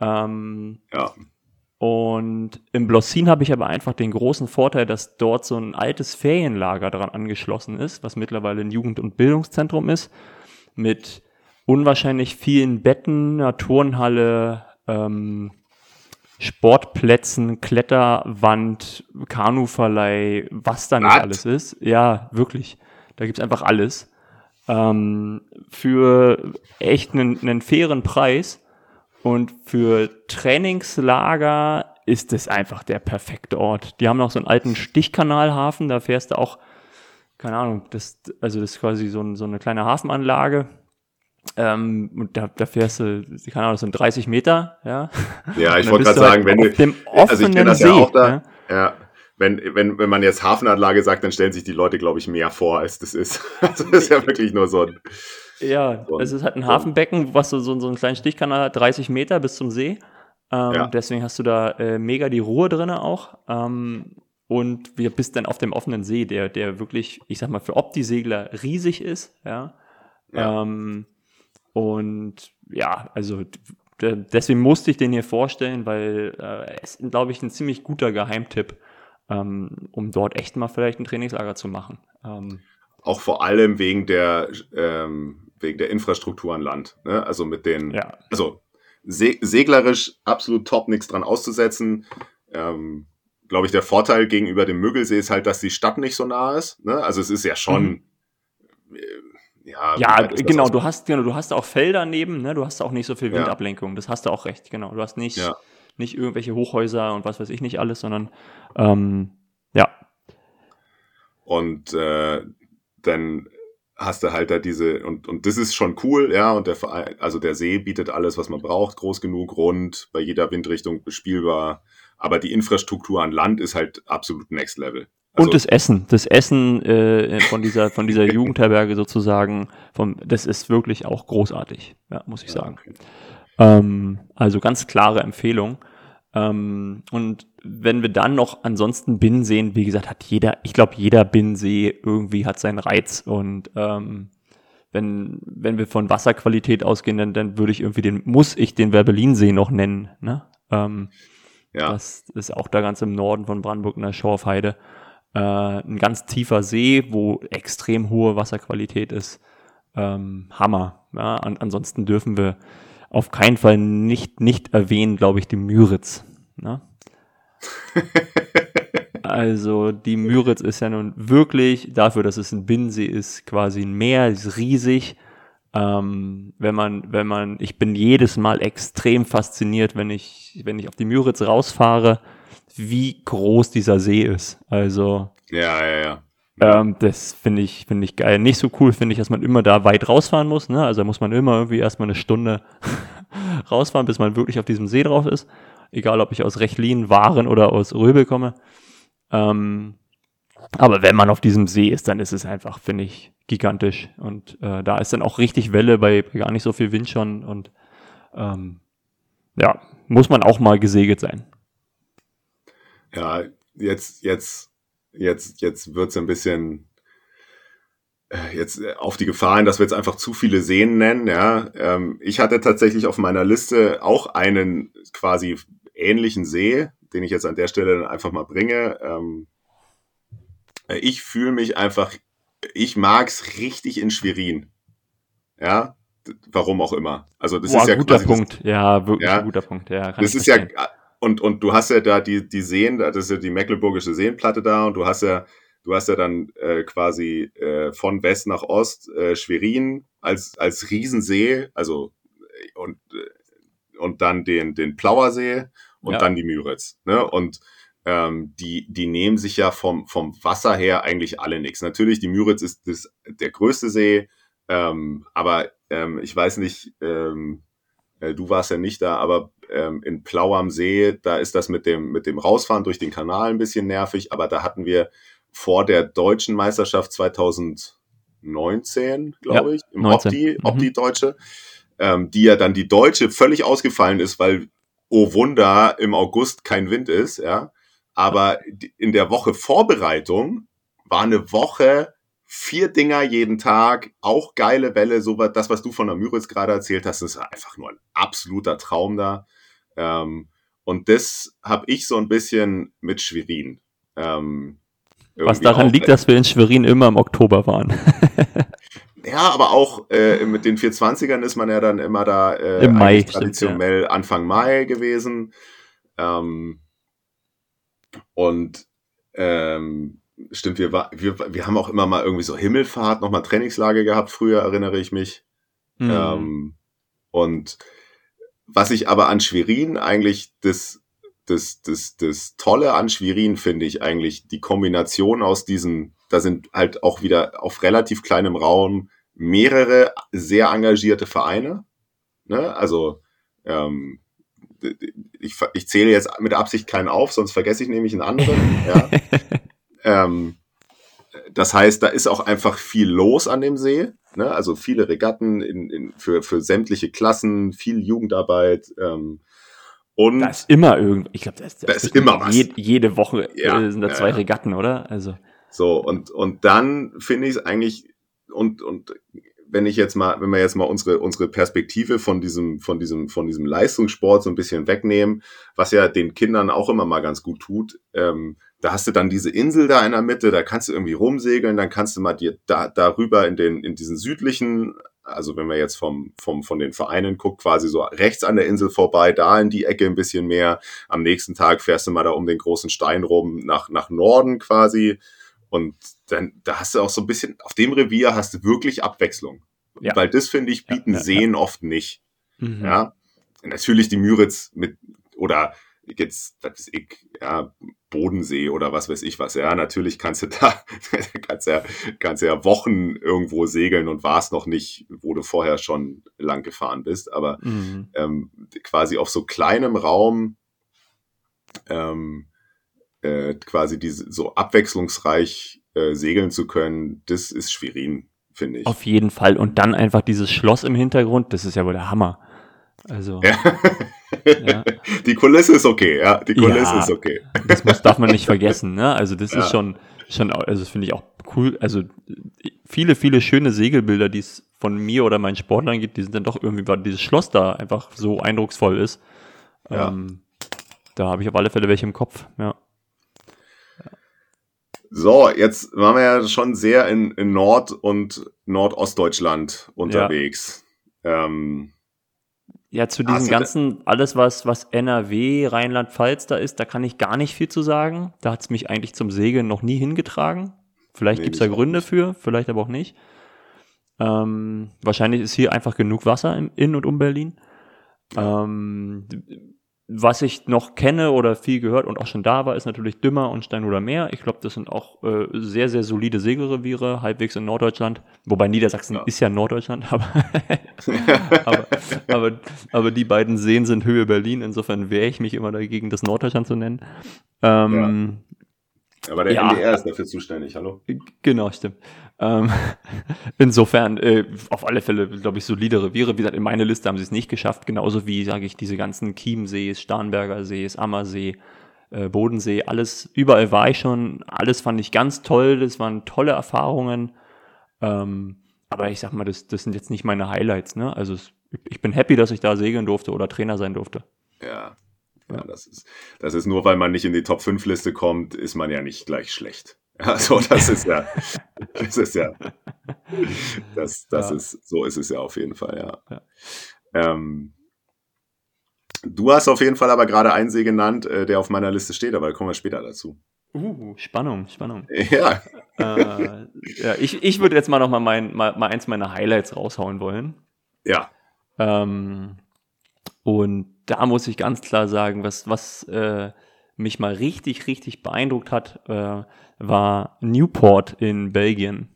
Ähm, Ja. und im Blossin habe ich aber einfach den großen Vorteil, dass dort so ein altes Ferienlager daran angeschlossen ist, was mittlerweile ein Jugend- und Bildungszentrum ist, mit unwahrscheinlich vielen Betten, einer Turnhalle, ähm, Sportplätzen, Kletterwand, Kanuverleih, was da nicht alles ist. Ja, wirklich. Da gibt's einfach alles. Ähm, für echt einen, einen fairen Preis. Und für Trainingslager ist es einfach der perfekte Ort. Die haben noch so einen alten Stichkanalhafen, da fährst du auch, keine Ahnung, das, also das ist quasi so, ein, so eine kleine Hafenanlage. Ähm, und da, da fährst du, keine Ahnung, das sind 30 Meter, ja. Ja, ich wollte gerade halt sagen, wenn auf du, dem also ich offenen das See, ja auch da, ja. ja. Wenn, wenn, wenn man jetzt Hafenanlage sagt, dann stellen sich die Leute, glaube ich, mehr vor, als das ist. Also das ist ja wirklich nur so ein, Ja, So ein- es ist halt ein Hafenbecken, was so, so, so einen kleinen Stichkanal hat, 30 Meter bis zum See. Ähm, Ja. Deswegen hast du da äh, mega die Ruhe drinne auch. Ähm, und wir bist dann auf dem offenen See, der, der wirklich, ich sag mal, für Opti-Segler riesig ist. Ja. Ja. Ähm, und ja, also deswegen musste ich den hier vorstellen, weil äh, es ist, glaube ich, ein ziemlich guter Geheimtipp, ähm, um dort echt mal vielleicht ein Trainingslager zu machen. Ähm, auch vor allem wegen der, ähm, wegen der Infrastruktur an Land. Ne? Also mit den, ja. also se seglerisch absolut top, nichts dran auszusetzen. Ähm, Glaube ich, der Vorteil gegenüber dem Müggelsee ist halt, dass die Stadt nicht so nah ist. Ne? Also es ist ja schon, äh, ja, Ja, genau, du hast, genau, du hast auch Felder neben, ne? Du hast auch nicht so viel Ja. Windablenkung. Das hast du auch recht, genau. Du hast nicht, Ja. Nicht irgendwelche Hochhäuser und was weiß ich nicht alles, sondern ähm, ja, Und äh, dann hast du halt da diese, und, und das ist schon cool, ja, und der Verein, also der See bietet alles, was man braucht, groß genug, rund, bei jeder Windrichtung bespielbar. Aber die Infrastruktur an Land ist halt absolut next level. Also, und das Essen, das Essen äh, von dieser von dieser Jugendherberge sozusagen, vom, das ist wirklich auch großartig, ja, muss ich sagen. okay. Ähm, also ganz klare Empfehlung. Ähm, und wenn wir dann noch ansonsten Binnen sehen, wie gesagt, hat jeder, ich glaube, jeder Binnensee irgendwie hat seinen Reiz. Und ähm, wenn, wenn wir von Wasserqualität ausgehen, dann, dann würde ich irgendwie den, muss ich den Werbelinsee noch nennen. Ne? Ähm, ja, Das ist auch da ganz im Norden von Brandenburg in der Schorfheide. Äh, ein ganz tiefer See, wo extrem hohe Wasserqualität ist. Ähm, Hammer. Ja, an, ansonsten dürfen wir auf keinen Fall nicht, nicht erwähnen, glaube ich, die Müritz. Ne? also die Müritz ist ja nun wirklich dafür, dass es ein Binnensee ist, quasi ein Meer, ist riesig. Ähm, wenn man, wenn man, ich bin jedes Mal extrem fasziniert, wenn ich, wenn ich auf die Müritz rausfahre, wie groß dieser See ist. Also ja, ja, ja. Ähm, das finde ich, finde ich geil. Nicht so cool finde ich, dass man immer da weit rausfahren muss. Ne? Also da muss man immer irgendwie erstmal eine Stunde rausfahren, bis man wirklich auf diesem See drauf ist. Egal, ob ich aus Rechlin, Waren oder aus Röbel komme. Ähm, aber wenn man auf diesem See ist, dann ist es einfach, finde ich, gigantisch. Und äh, da ist dann auch richtig Welle bei, bei gar nicht so viel Wind schon. Und ähm, ja, muss man auch mal gesegelt sein. Ja, jetzt, jetzt, jetzt, jetzt wird's ein bisschen äh, jetzt äh, auf die Gefahr hin, dass wir jetzt einfach zu viele Seen nennen. Ja, ähm, ich hatte tatsächlich auf meiner Liste auch einen quasi ähnlichen See, den ich jetzt an der Stelle dann einfach mal bringe. Ähm, äh, ich fühle mich einfach, ich mag's richtig in Schwerin. Ja, warum auch immer. Also das Boah, ist ja guter quasi das- Punkt. ja, wirklich Ja. ein guter Punkt. Ja, das ist ja, verstehen. Und, und du hast ja da die, die Seen, das ist ja die Mecklenburgische Seenplatte da und du hast ja, du hast ja dann äh, quasi äh, von West nach Ost äh, Schwerin als, als Riesensee, also äh, und, äh, und dann den, den Plauersee und Ja. dann die Müritz. Ne? Und ähm, die, die nehmen sich ja vom, vom Wasser her eigentlich alle nichts. Natürlich, die Müritz ist das, der größte See, ähm, aber ähm, ich weiß nicht, ähm, äh, du warst ja nicht da, aber ähm, in Plau am See, da ist das mit dem, mit dem Rausfahren durch den Kanal ein bisschen nervig, aber da hatten wir vor der deutschen Meisterschaft 2000, 19, glaube Ja, ich, im 19. Opti, Mhm. Opti-Deutsche, ähm, die ja dann die Deutsche völlig ausgefallen ist, weil, oh Wunder, im August kein Wind ist, ja. Aber in der Woche Vorbereitung war eine Woche vier Dinger jeden Tag, auch geile Welle, so was, das, was du von der Müritz gerade erzählt hast, ist einfach nur ein absoluter Traum da. Ähm, und das habe ich so ein bisschen mit Schwerin. Ähm, Was daran auch- liegt, dass wir in Schwerin immer im Oktober waren. Ja, aber auch äh, mit den 420ern ist man ja dann immer da äh, Im Mai, eigentlich stimmt, traditionell Anfang Mai gewesen. Ähm, und ähm, stimmt, wir, war, wir, wir haben auch immer mal irgendwie so Himmelfahrt, nochmal Trainingslage gehabt, früher erinnere ich mich. Mhm. Ähm, und was ich aber an Schwerin eigentlich das, das, das, das Tolle an Schwerin finde ich eigentlich die Kombination aus diesen, da sind halt auch wieder auf relativ kleinem Raum mehrere sehr engagierte Vereine. Ne? Also ähm, ich, ich zähle jetzt mit Absicht keinen auf, sonst vergesse ich nämlich einen anderen. ja. ähm, das heißt, da ist auch einfach viel los an dem See. Ne? Also viele Regatten in, in, für, für sämtliche Klassen, viel Jugendarbeit. Ähm, und Da ist immer irgend, ich glaube, da ist, Da ist immer was. Je, jede Woche Ja, äh, sind da ja, zwei ja. Regatten, oder? Also So, und, und dann finde ich es eigentlich, und, und wenn ich jetzt mal, wenn wir jetzt mal unsere, unsere Perspektive von diesem, von diesem, von diesem Leistungssport so ein bisschen wegnehmen, was ja den Kindern auch immer mal ganz gut tut, ähm, da hast du dann diese Insel da in der Mitte, da kannst du irgendwie rumsegeln, dann kannst du mal dir da, darüber in den, in diesen südlichen, also wenn man jetzt vom, vom, von den Vereinen guckt, quasi so rechts an der Insel vorbei, da in die Ecke ein bisschen mehr. Am nächsten Tag fährst du mal da um den großen Stein rum nach, nach Norden quasi. Und dann, da hast du auch so ein bisschen, auf dem Revier hast du wirklich Abwechslung. Ja. Weil das, finde ich, bieten ja, ja. Seen oft nicht. mhm. Ja. Natürlich die Müritz mit, oder jetzt, was weiß ich, ja, Bodensee oder was weiß ich was. Ja, natürlich kannst du da, kannst ja, kannst ja Wochen irgendwo segeln und warst noch nicht, wo du vorher schon lang gefahren bist. Aber Mhm. ähm, quasi auf so kleinem Raum ähm, äh, quasi diese so abwechslungsreich äh, segeln zu können, das ist Schwerin, finde ich. Auf jeden Fall. Und dann einfach dieses Schloss im Hintergrund, das ist ja wohl der Hammer. Also, Ja. Ja. Die Kulisse ist okay, ja, die Kulisse Ja. ist okay. das muss, darf man nicht vergessen, ne? Also, das Ja. ist schon, schon, also, das finde ich auch cool. Also, viele, viele schöne Segelbilder, die es von mir oder meinen Sportlern gibt, die sind dann doch irgendwie, weil dieses Schloss da einfach so eindrucksvoll ist. Ja. Ähm, da habe ich auf alle Fälle welche im Kopf, ja. So, jetzt waren wir ja schon sehr in, in Nord- und Nordostdeutschland unterwegs. Ähm, Ja, zu diesem da- ganzen, alles was, was NRW, Rheinland-Pfalz da ist, da kann ich gar nicht viel zu sagen. Da hat es mich eigentlich zum Segeln noch nie hingetragen. Vielleicht Nee, gibt's da Gründe nicht. für, vielleicht aber auch nicht. Ähm, wahrscheinlich ist hier einfach genug Wasser im, in und um Berlin. Ähm, was ich noch kenne oder viel gehört und auch schon da war, ist natürlich Dümmer und Steinhuder Meer. Ich glaube, das sind auch äh, sehr, sehr solide Segelreviere, halbwegs in Norddeutschland. Wobei Niedersachsen Ja. ist ja Norddeutschland, aber, aber, aber, aber die beiden Seen sind Höhe Berlin. Insofern wehre ich mich immer dagegen, das Norddeutschland zu nennen. Ähm, aber der Ja. NDR ist dafür zuständig, hallo? Genau, stimmt. Ähm, insofern, äh, auf alle Fälle, glaube ich, solide Reviere. Wie gesagt, in meine Liste haben sie es nicht geschafft. Genauso wie, sage ich, diese ganzen Chiemsees, Starnberger Sees, Ammersee, äh, Bodensee, alles, überall war ich schon. Alles fand ich ganz toll. Das waren tolle Erfahrungen. Ähm, aber ich sag mal, das, das sind jetzt nicht meine Highlights. Ne? Also es, ich bin happy, dass ich da segeln durfte oder Trainer sein durfte. Ja. Ja, das ist, das ist nur, weil man nicht in die Top 5 Liste kommt, ist man ja nicht gleich schlecht. Ja, so, das ist ja, das ist ja, das, das Ja. ist, so ist es ja auf jeden Fall, ja. Ja. Ähm, du hast auf jeden Fall aber gerade einen See genannt, äh, der auf meiner Liste steht, aber da kommen wir später dazu. Uh, Spannung, Spannung. Ja, äh, ja, ich, ich würde jetzt mal noch mal, mein, mal, mal eins meiner Highlights raushauen wollen. ja, Ähm, und da muss ich ganz klar sagen, was, was äh, mich mal richtig, richtig beeindruckt hat, äh, war Newport in Belgien.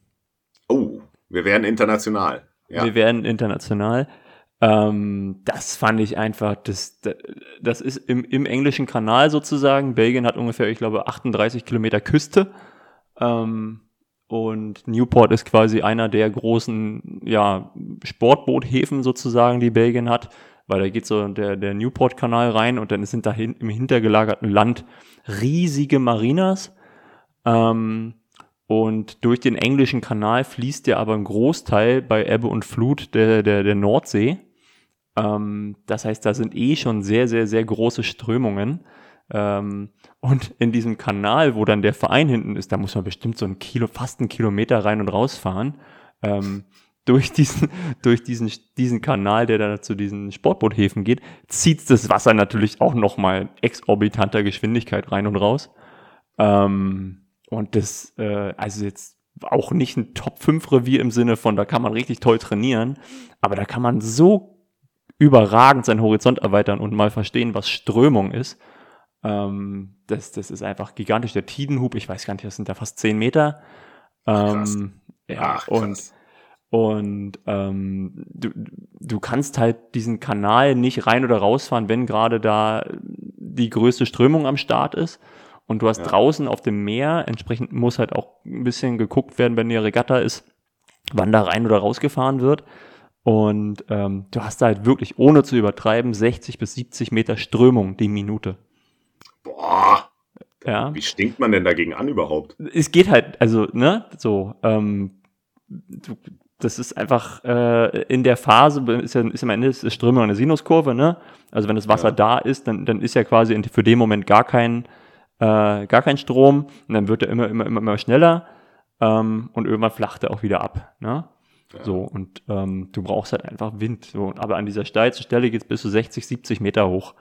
oh, wir werden international. Ja, Wir werden international. Ähm, das fand ich einfach, das, das ist im, im englischen Kanal sozusagen. Belgien hat ungefähr, ich glaube, 38 Kilometer Küste. Ähm, Und Newport ist quasi einer der großen ja, Sportboothäfen sozusagen, die Belgien hat, weil da geht so der, der Newport-Kanal rein und dann sind da im hintergelagerten Land riesige Marinas. Ähm, und durch den englischen Kanal fließt ja aber ein Großteil bei Ebbe und Flut der, der, der Nordsee. Ähm, das heißt, da sind eh schon sehr, sehr, sehr große Strömungen. Ähm, und in diesem Kanal, wo dann der Verein hinten ist, da muss man bestimmt so ein Kilo, fast einen Kilometer rein und rausfahren. Ähm, durch diesen, durch diesen, diesen Kanal, der da zu diesen Sportboothäfen geht, zieht das Wasser natürlich auch nochmal exorbitanter Geschwindigkeit rein und raus. Ähm, und das, äh, also jetzt auch nicht ein Top-5-Revier im Sinne von, da kann man richtig toll trainieren, aber da kann man so überragend seinen Horizont erweitern und mal verstehen, was Strömung ist. Ähm, das, das ist einfach gigantisch. Der Tidenhub, ich weiß gar nicht, das sind da fast 10 Meter. Ähm, ja, Ach, und krass. Und ähm, du, du kannst halt diesen Kanal nicht rein oder rausfahren, wenn gerade da die größte Strömung am Start ist. Und du hast Ja. draußen auf dem Meer, entsprechend muss halt auch ein bisschen geguckt werden, wenn die Regatta ist, wann da rein oder rausgefahren wird. Und ähm, du hast da halt wirklich, ohne zu übertreiben, 60 bis 70 Meter Strömung die Minute. Boah, Ja. wie stinkt man denn dagegen an überhaupt? es geht halt, also, ne, so, ähm, du, das ist einfach äh, in der Phase, ist ja ist am Ende ist Strömung eine Sinuskurve, ne? Also wenn das Wasser Ja. da ist, dann, dann ist ja quasi in, für den Moment gar kein, äh, gar kein Strom und dann wird er immer, immer, immer, immer schneller ähm, und irgendwann flacht er auch wieder ab, ne? So, und ähm, du brauchst halt einfach Wind. So. Aber an dieser steilsten Stelle geht es bis zu 60, 70 Meter hoch.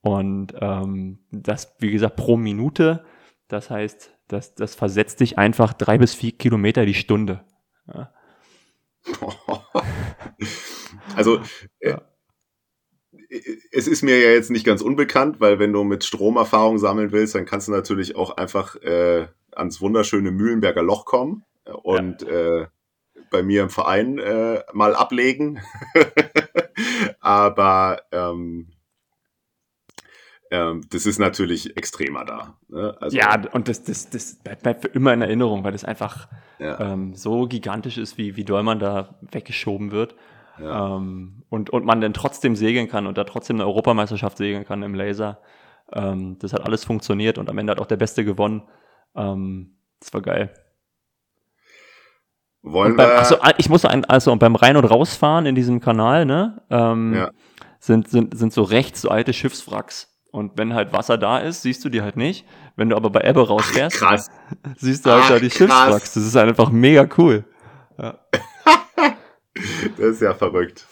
Und ähm, das, wie gesagt, pro Minute. Das heißt, das, das versetzt dich einfach drei bis vier Kilometer die Stunde. also, äh, es ist mir ja jetzt nicht ganz unbekannt, weil wenn du mit Stromerfahrung sammeln willst, dann kannst du natürlich auch einfach äh, ans wunderschöne Mühlenberger Loch kommen und äh, bei mir im Verein äh, mal ablegen. Aber ähm, ähm, das ist natürlich extremer da. Ne? Also, Ja, und das, das, das bleibt, für immer in Erinnerung, weil das einfach ja, ähm, so gigantisch ist, wie, wie doll man da weggeschoben wird. ja. Ähm, und, und man dann trotzdem segeln kann und da trotzdem eine Europameisterschaft segeln kann im Laser. Ähm, das hat alles funktioniert und am Ende hat auch der Beste gewonnen. Ähm, das war geil. Wollen Und beim, wir. achso, ah, ich muss ein, also beim Rein- und Rausfahren in diesem Kanal, ne, Ja. sind, sind, sind so rechts so alte Schiffswracks. Und wenn halt Wasser da ist, siehst du die halt nicht. Wenn du aber bei Ebbe rausfährst, krass. siehst du halt Ach, da die krass. Schiffswracks. Das ist halt einfach mega cool. Das ist ja verrückt.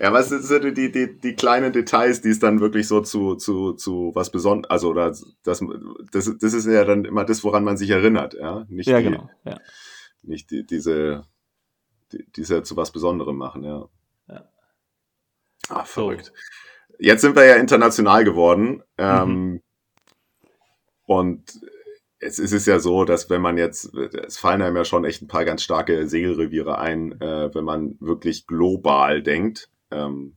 Ja, was sind so die, die, die kleinen Details, die es dann wirklich so zu, zu, zu was Besonderes, also oder das, das, das ist ja dann immer das, woran man sich erinnert, ja. Nicht, Ja, die, genau. Ja. nicht die, diese, die, diese zu was Besonderem machen, ja. Ja. Ah, verrückt. Jetzt sind wir ja international geworden. Ähm, Und es ist es ja so, dass wenn man jetzt, es fallen einem ja schon echt ein paar ganz starke Segelreviere ein, äh, wenn man wirklich global denkt. Ähm,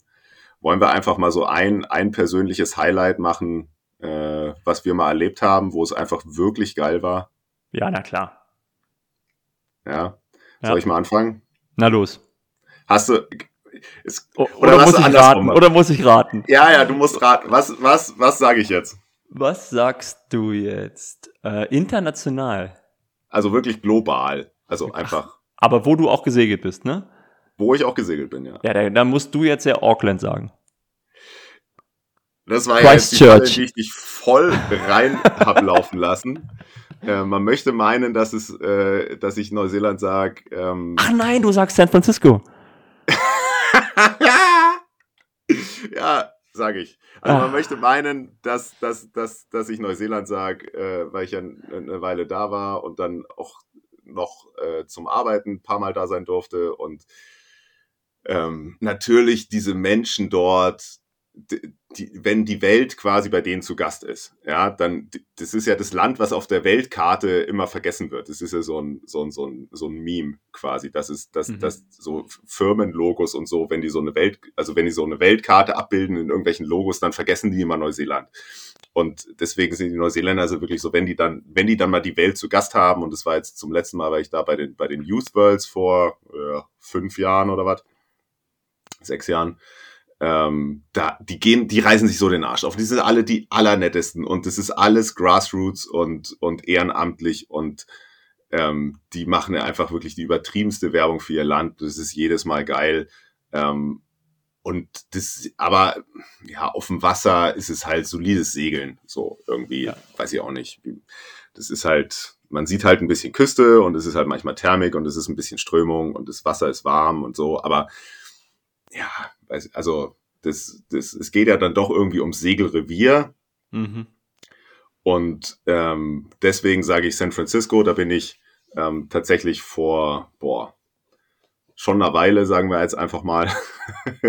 wollen wir einfach mal so ein, ein persönliches Highlight machen, äh, was wir mal erlebt haben, wo es einfach wirklich geil war. ja, na klar. Ja. Ja. Soll ich mal anfangen? Na los. Hast du. O Oder oder, muss ich raten? machen? Oder muss ich raten? ja, ja, du musst raten. Was, was, was sage ich jetzt? Was sagst du jetzt? Äh, international. Also wirklich global. Also einfach, Aber wo du auch gesegelt bist, ne? wo ich auch gesegelt bin, ja. Ja, da, da musst du jetzt ja Auckland sagen. Das war ja jetzt die Christchurch. Falle, die ich dich voll rein hab laufen lassen. Äh, man möchte meinen, dass es, äh, dass ich Neuseeland sage. Ähm, Ach nein, du sagst San Francisco. ja, sage ich. Also man Ah. möchte meinen, dass, dass, dass, dass ich Neuseeland sage, äh, weil ich ja eine Weile da war und dann auch noch äh, zum Arbeiten ein paar Mal da sein durfte und ähm, natürlich diese Menschen dort, die, wenn die Welt quasi bei denen zu Gast ist, ja, dann, das ist ja das Land, was auf der Weltkarte immer vergessen wird. Das ist ja so ein, so ein, so ein, so ein Meme quasi. Das ist, das, Mhm. das, so Firmenlogos und so, wenn die so eine Welt, also wenn die so eine Weltkarte abbilden in irgendwelchen Logos, dann vergessen die immer Neuseeland. Und deswegen sind die Neuseeländer also wirklich so, wenn die dann, wenn die dann mal die Welt zu Gast haben, und das war jetzt zum letzten Mal, war ich da bei den, bei den Youth Worlds vor äh, fünf Jahren oder was, sechs Jahren, ähm, da, die gehen, die reißen sich so den Arsch auf. Die sind alle die allernettesten und das ist alles Grassroots und, und ehrenamtlich und ähm, die machen ja einfach wirklich die übertriebenste Werbung für ihr Land. Das ist jedes Mal geil. Ähm, und das, aber ja, auf dem Wasser ist es halt solides Segeln. So irgendwie, Ja. weiß ich auch nicht. Das ist halt, man sieht halt ein bisschen Küste und es ist halt manchmal Thermik und es ist ein bisschen Strömung und das Wasser ist warm und so, aber ja, also das, das, es geht ja dann doch irgendwie ums Segelrevier Mhm. und ähm, deswegen sage ich San Francisco, da bin ich ähm, tatsächlich vor, boah, schon eine Weile, sagen wir jetzt einfach mal,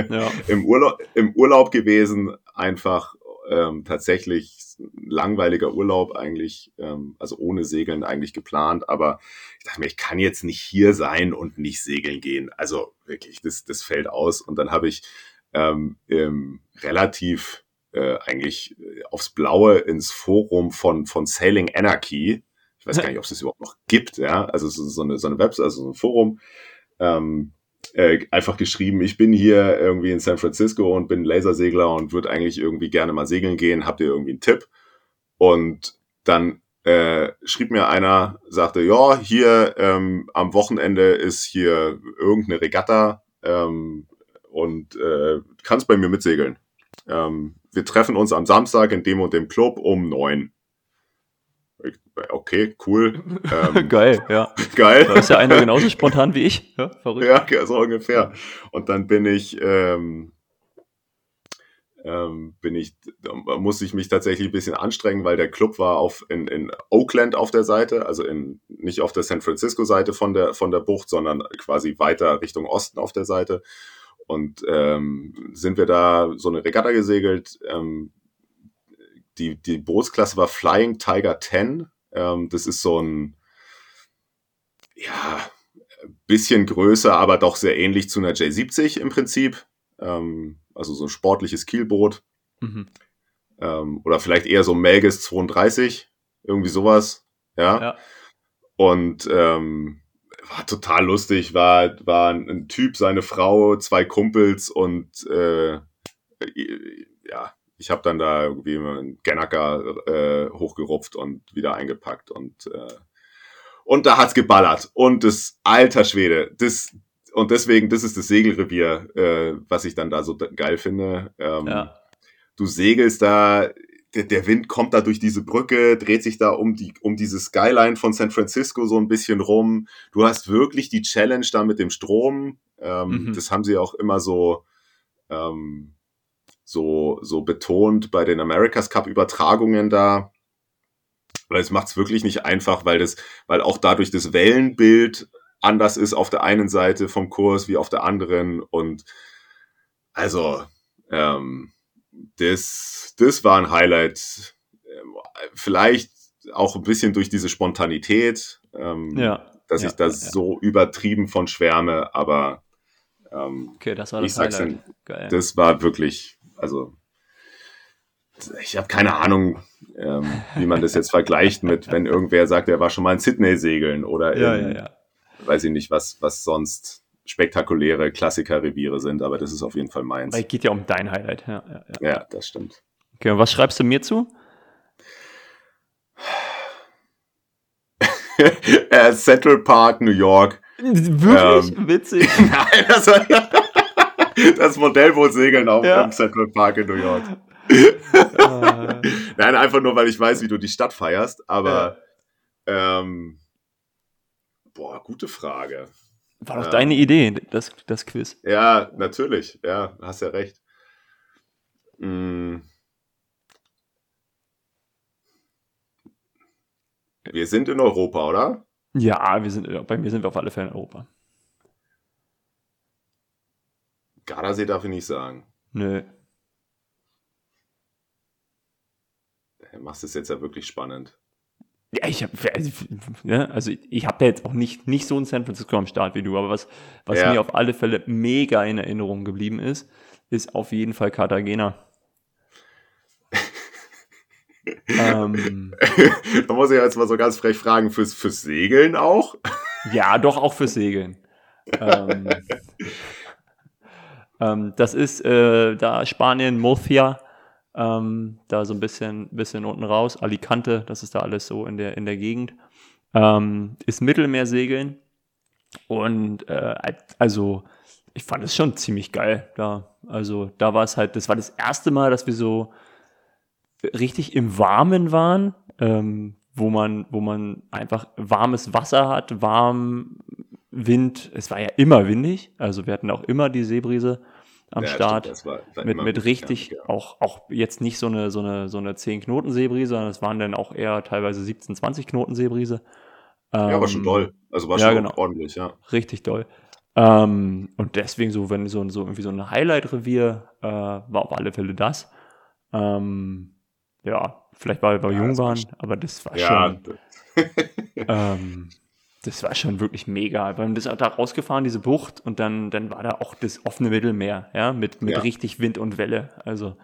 Ja. im, Urlaub, im Urlaub gewesen, einfach ähm, tatsächlich langweiliger Urlaub eigentlich, ähm, also ohne Segeln eigentlich geplant, aber ich dachte mir, ich kann jetzt nicht hier sein und nicht segeln gehen. Also wirklich, das, das fällt aus. Und dann habe ich ähm, ähm, relativ äh, eigentlich äh, aufs Blaue ins Forum von, von Sailing Anarchy. Ich weiß gar nicht, ob es das überhaupt noch gibt, ja. Also so, so eine, so eine Website, also so ein Forum. Ähm, äh, einfach geschrieben, ich bin hier irgendwie in San Francisco und bin Lasersegler und würde eigentlich irgendwie gerne mal segeln gehen. Habt ihr irgendwie einen Tipp? Und dann äh, schrieb mir einer, sagte, ja, hier ähm, am Wochenende ist hier irgendeine Regatta ähm, und äh, kannst bei mir mitsegeln. Ähm, wir treffen uns am Samstag in dem und dem Club um neun. Okay, cool. Ähm, Geil, ja. geil. Da ist ja einer genauso spontan wie ich. Ja, verrückt. Ja, so ungefähr. Und dann bin ich, ähm, ähm, bin ich, da musste ich mich tatsächlich ein bisschen anstrengen, weil der Club war auf in, in Oakland auf der Seite, also in nicht auf der San Francisco Seite von der von der Bucht, sondern quasi weiter Richtung Osten auf der Seite. Und ähm, sind wir da so eine Regatta gesegelt. Ähm, die, die Bootsklasse war Flying Tiger 10. Ähm, das ist so ein, ja, bisschen größer, aber doch sehr ähnlich zu einer J70 im Prinzip. Ähm, also so ein sportliches Kielboot. Mhm. Ähm, oder vielleicht eher so Melges 32, irgendwie sowas. Ja. Ja. Und ähm, war total lustig, war, war ein, Typ, seine Frau, zwei Kumpels und äh, ich habe dann da irgendwie einen Gennaker äh, hochgerupft und wieder eingepackt und äh, und da hat's geballert und das alter Schwede, das und deswegen, das ist das Segelrevier, äh, was ich dann da so geil finde. Ähm, Ja. Du segelst da, der, Wind kommt da durch diese Brücke, dreht sich da um die um diese Skyline von San Francisco so ein bisschen rum. Du hast wirklich die Challenge da mit dem Strom. Ähm, Mhm. Das haben sie auch immer so ähm, so so betont bei den America's Cup Übertragungen da. Weil es macht es wirklich nicht einfach, weil das, weil auch dadurch das Wellenbild anders ist auf der einen Seite vom Kurs wie auf der anderen. Und also, ähm, das, das war ein Highlight. Vielleicht auch ein bisschen durch diese Spontanität, ähm, Ja. dass ja, ich da ja, so übertrieben von schwärme, aber ähm, Okay, das war das ich sag's Highlight. Ihnen, das war wirklich, also ich habe keine Ahnung, ähm, wie man das jetzt vergleicht mit, wenn irgendwer sagt, er war schon mal in Sydney segeln oder ja, in, ja, ja. weiß ich nicht, was, was sonst spektakuläre Klassikerreviere sind, aber das ist auf jeden Fall meins. Weil es geht ja um dein Highlight. Ja, ja, ja. Ja, das stimmt. Okay, und was schreibst du mir zu? äh, Central Park, New York. Wirklich? Witzig. Nein, das, war, das Modellboot segeln auf Ja. im Central Park in New York. Äh, Nein, einfach nur, weil ich weiß, wie du die Stadt feierst, aber ähm, boah, gute Frage. war doch Ja. deine Idee, das, das Quiz. Ja, natürlich. Ja, hast ja recht. Mm. Wir sind in Europa, oder? Ja, wir sind, bei mir sind wir auf alle Fälle in Europa. Gardasee darf ich nicht sagen. Nö. Du machst es jetzt ja wirklich spannend. Ja, ich habe, ja, also ich habe jetzt auch nicht, nicht so ein San Francisco am Start wie du, aber was, was Ja. mir auf alle Fälle mega in Erinnerung geblieben ist, ist auf jeden Fall Cartagena. ähm, da muss ich jetzt mal so ganz frech fragen, fürs, fürs Segeln auch? ja, doch auch fürs Segeln. ähm, ähm, das ist äh, da Spanien, Murcia, ähm, da so ein bisschen, bisschen unten raus, Alicante, das ist da alles so in der, in der Gegend. Ähm, ist Mittelmeersegeln und äh, also ich fand es schon ziemlich geil da. Also da war es halt, das war das erste Mal, dass wir so richtig im Warmen waren, ähm, wo man, wo man einfach warmes Wasser hat, warm Wind. Es war ja immer windig, also wir hatten auch immer die Seebrise am Ja, Start. das war- war mit, mit richtig, ja, ja. auch, auch jetzt nicht so eine, so eine, so eine 10 Knoten Seebrise, sondern es waren dann auch eher teilweise 17, 20 Knoten Seebrise. Ja, war schon Ähm, doll. Also war schon genau. ordentlich, ja. Richtig doll. Ähm, und deswegen so, wenn so, so irgendwie so ein Highlight-Revier äh, war auf alle Fälle das. Ähm, ja, vielleicht weil wir Ja, jung das war waren, aber das war Ja, schon, ähm, das war schon wirklich mega. Wir haben das da rausgefahren, diese Bucht, und dann, dann war da auch das offene Mittelmeer, ja, mit, mit Ja. richtig Wind und Welle. Also,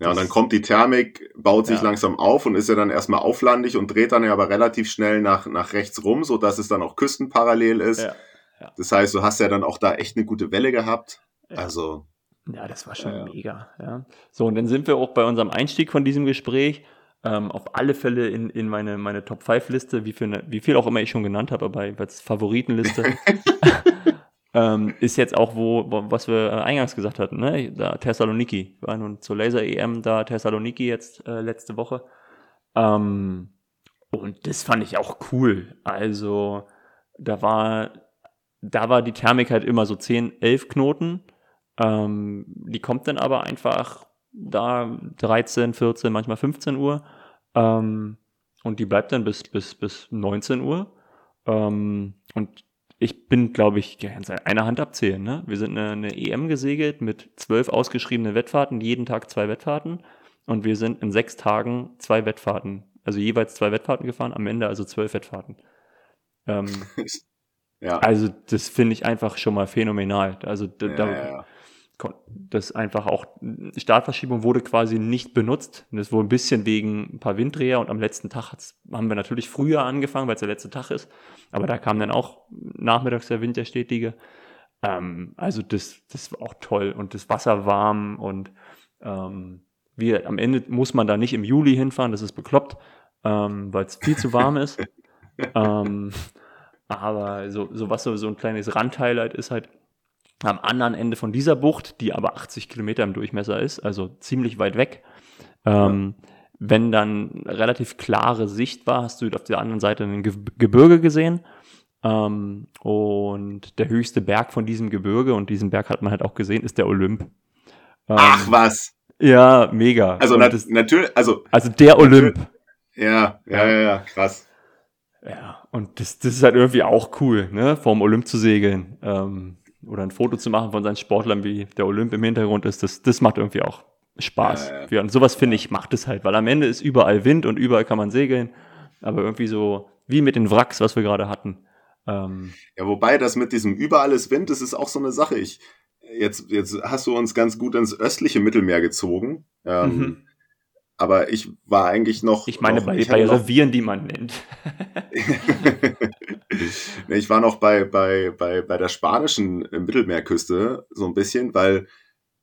ja, und dann kommt die Thermik, baut sich Ja. langsam auf und ist ja dann erstmal auflandig und dreht dann ja aber relativ schnell nach, nach rechts rum, sodass es dann auch küstenparallel ist. ja. Das heißt, du hast ja dann auch da echt eine gute Welle gehabt. Ja. Also, Ja, das war schon mega. Ja. So, und dann sind wir auch bei unserem Einstieg von diesem Gespräch ähm, auf alle Fälle in, in meine, meine Top 5 Liste, wie viel, ne, wie viel auch immer ich schon genannt habe, aber jeweils Favoritenliste. ähm, ist jetzt auch, wo, was wir äh, eingangs gesagt hatten, ne? Da Thessaloniki. Wir waren nun zur Laser EM da Thessaloniki jetzt äh, letzte Woche. Ähm, und das fand ich auch cool. Also, da war, da war die Thermik halt immer so 10, 11 Knoten. Ähm, die kommt dann aber einfach da 13, 14, manchmal 15 Uhr. Ähm, und die bleibt dann bis, bis, bis 19 Uhr. Ähm, und ich bin, glaube ich, ja, in einer Hand abzählen. Ne? Wir sind eine, eine EM gesegelt mit zwölf ausgeschriebenen Wettfahrten, jeden Tag zwei Wettfahrten. Und wir sind in sechs Tagen zwei Wettfahrten, also jeweils zwei Wettfahrten gefahren, am Ende also zwölf Wettfahrten. Ähm, ja. also das finde ich einfach schon mal phänomenal. Also da, ja, das einfach auch, Startverschiebung wurde quasi nicht benutzt. Und Das wohl ein bisschen wegen ein paar Winddreher und am letzten Tag haben wir natürlich früher angefangen, weil es der letzte Tag ist. Aber da kam dann auch nachmittags der Wind, der stetige. Ähm, also das, das war auch toll und das Wasser warm und ähm, wir, am Ende muss man da nicht im Juli hinfahren, das ist bekloppt, ähm, weil es viel zu warm ist. ähm, aber so, so was so, so ein kleines Randhighlight ist halt, am anderen Ende von dieser Bucht, die aber 80 Kilometer im Durchmesser ist, also ziemlich weit weg. Ähm, Wenn dann relativ klare Sicht war, hast du auf der anderen Seite ein Ge Gebirge gesehen. Ähm, und der höchste Berg von diesem Gebirge, und diesen Berg hat man halt auch gesehen, ist der Olymp. Ähm, Ach was. Ja, mega. Also nat natürlich, also also der Olymp. ja, ja, ja, ja, krass. Ja, und das, das ist halt irgendwie auch cool, ne, vorm Olymp zu segeln. Ähm, oder ein Foto zu machen von seinen Sportlern, wie der Olymp im Hintergrund ist, das, das macht irgendwie auch Spaß. Ja, ja. Und sowas finde ich, macht es halt, weil am Ende ist überall Wind und überall kann man segeln. Aber irgendwie so, wie mit den Wracks, was wir gerade hatten. Ähm, Ja, wobei das mit diesem überall ist Wind, das ist auch so eine Sache. Ich, jetzt, jetzt hast du uns ganz gut ins östliche Mittelmeer gezogen. Ähm, Mhm. Aber ich war eigentlich noch. ich meine, noch, bei, ich bei hatte noch, Revieren, die man nennt. Nee, ich war noch bei, bei, bei, bei der spanischen Mittelmeerküste so ein bisschen, weil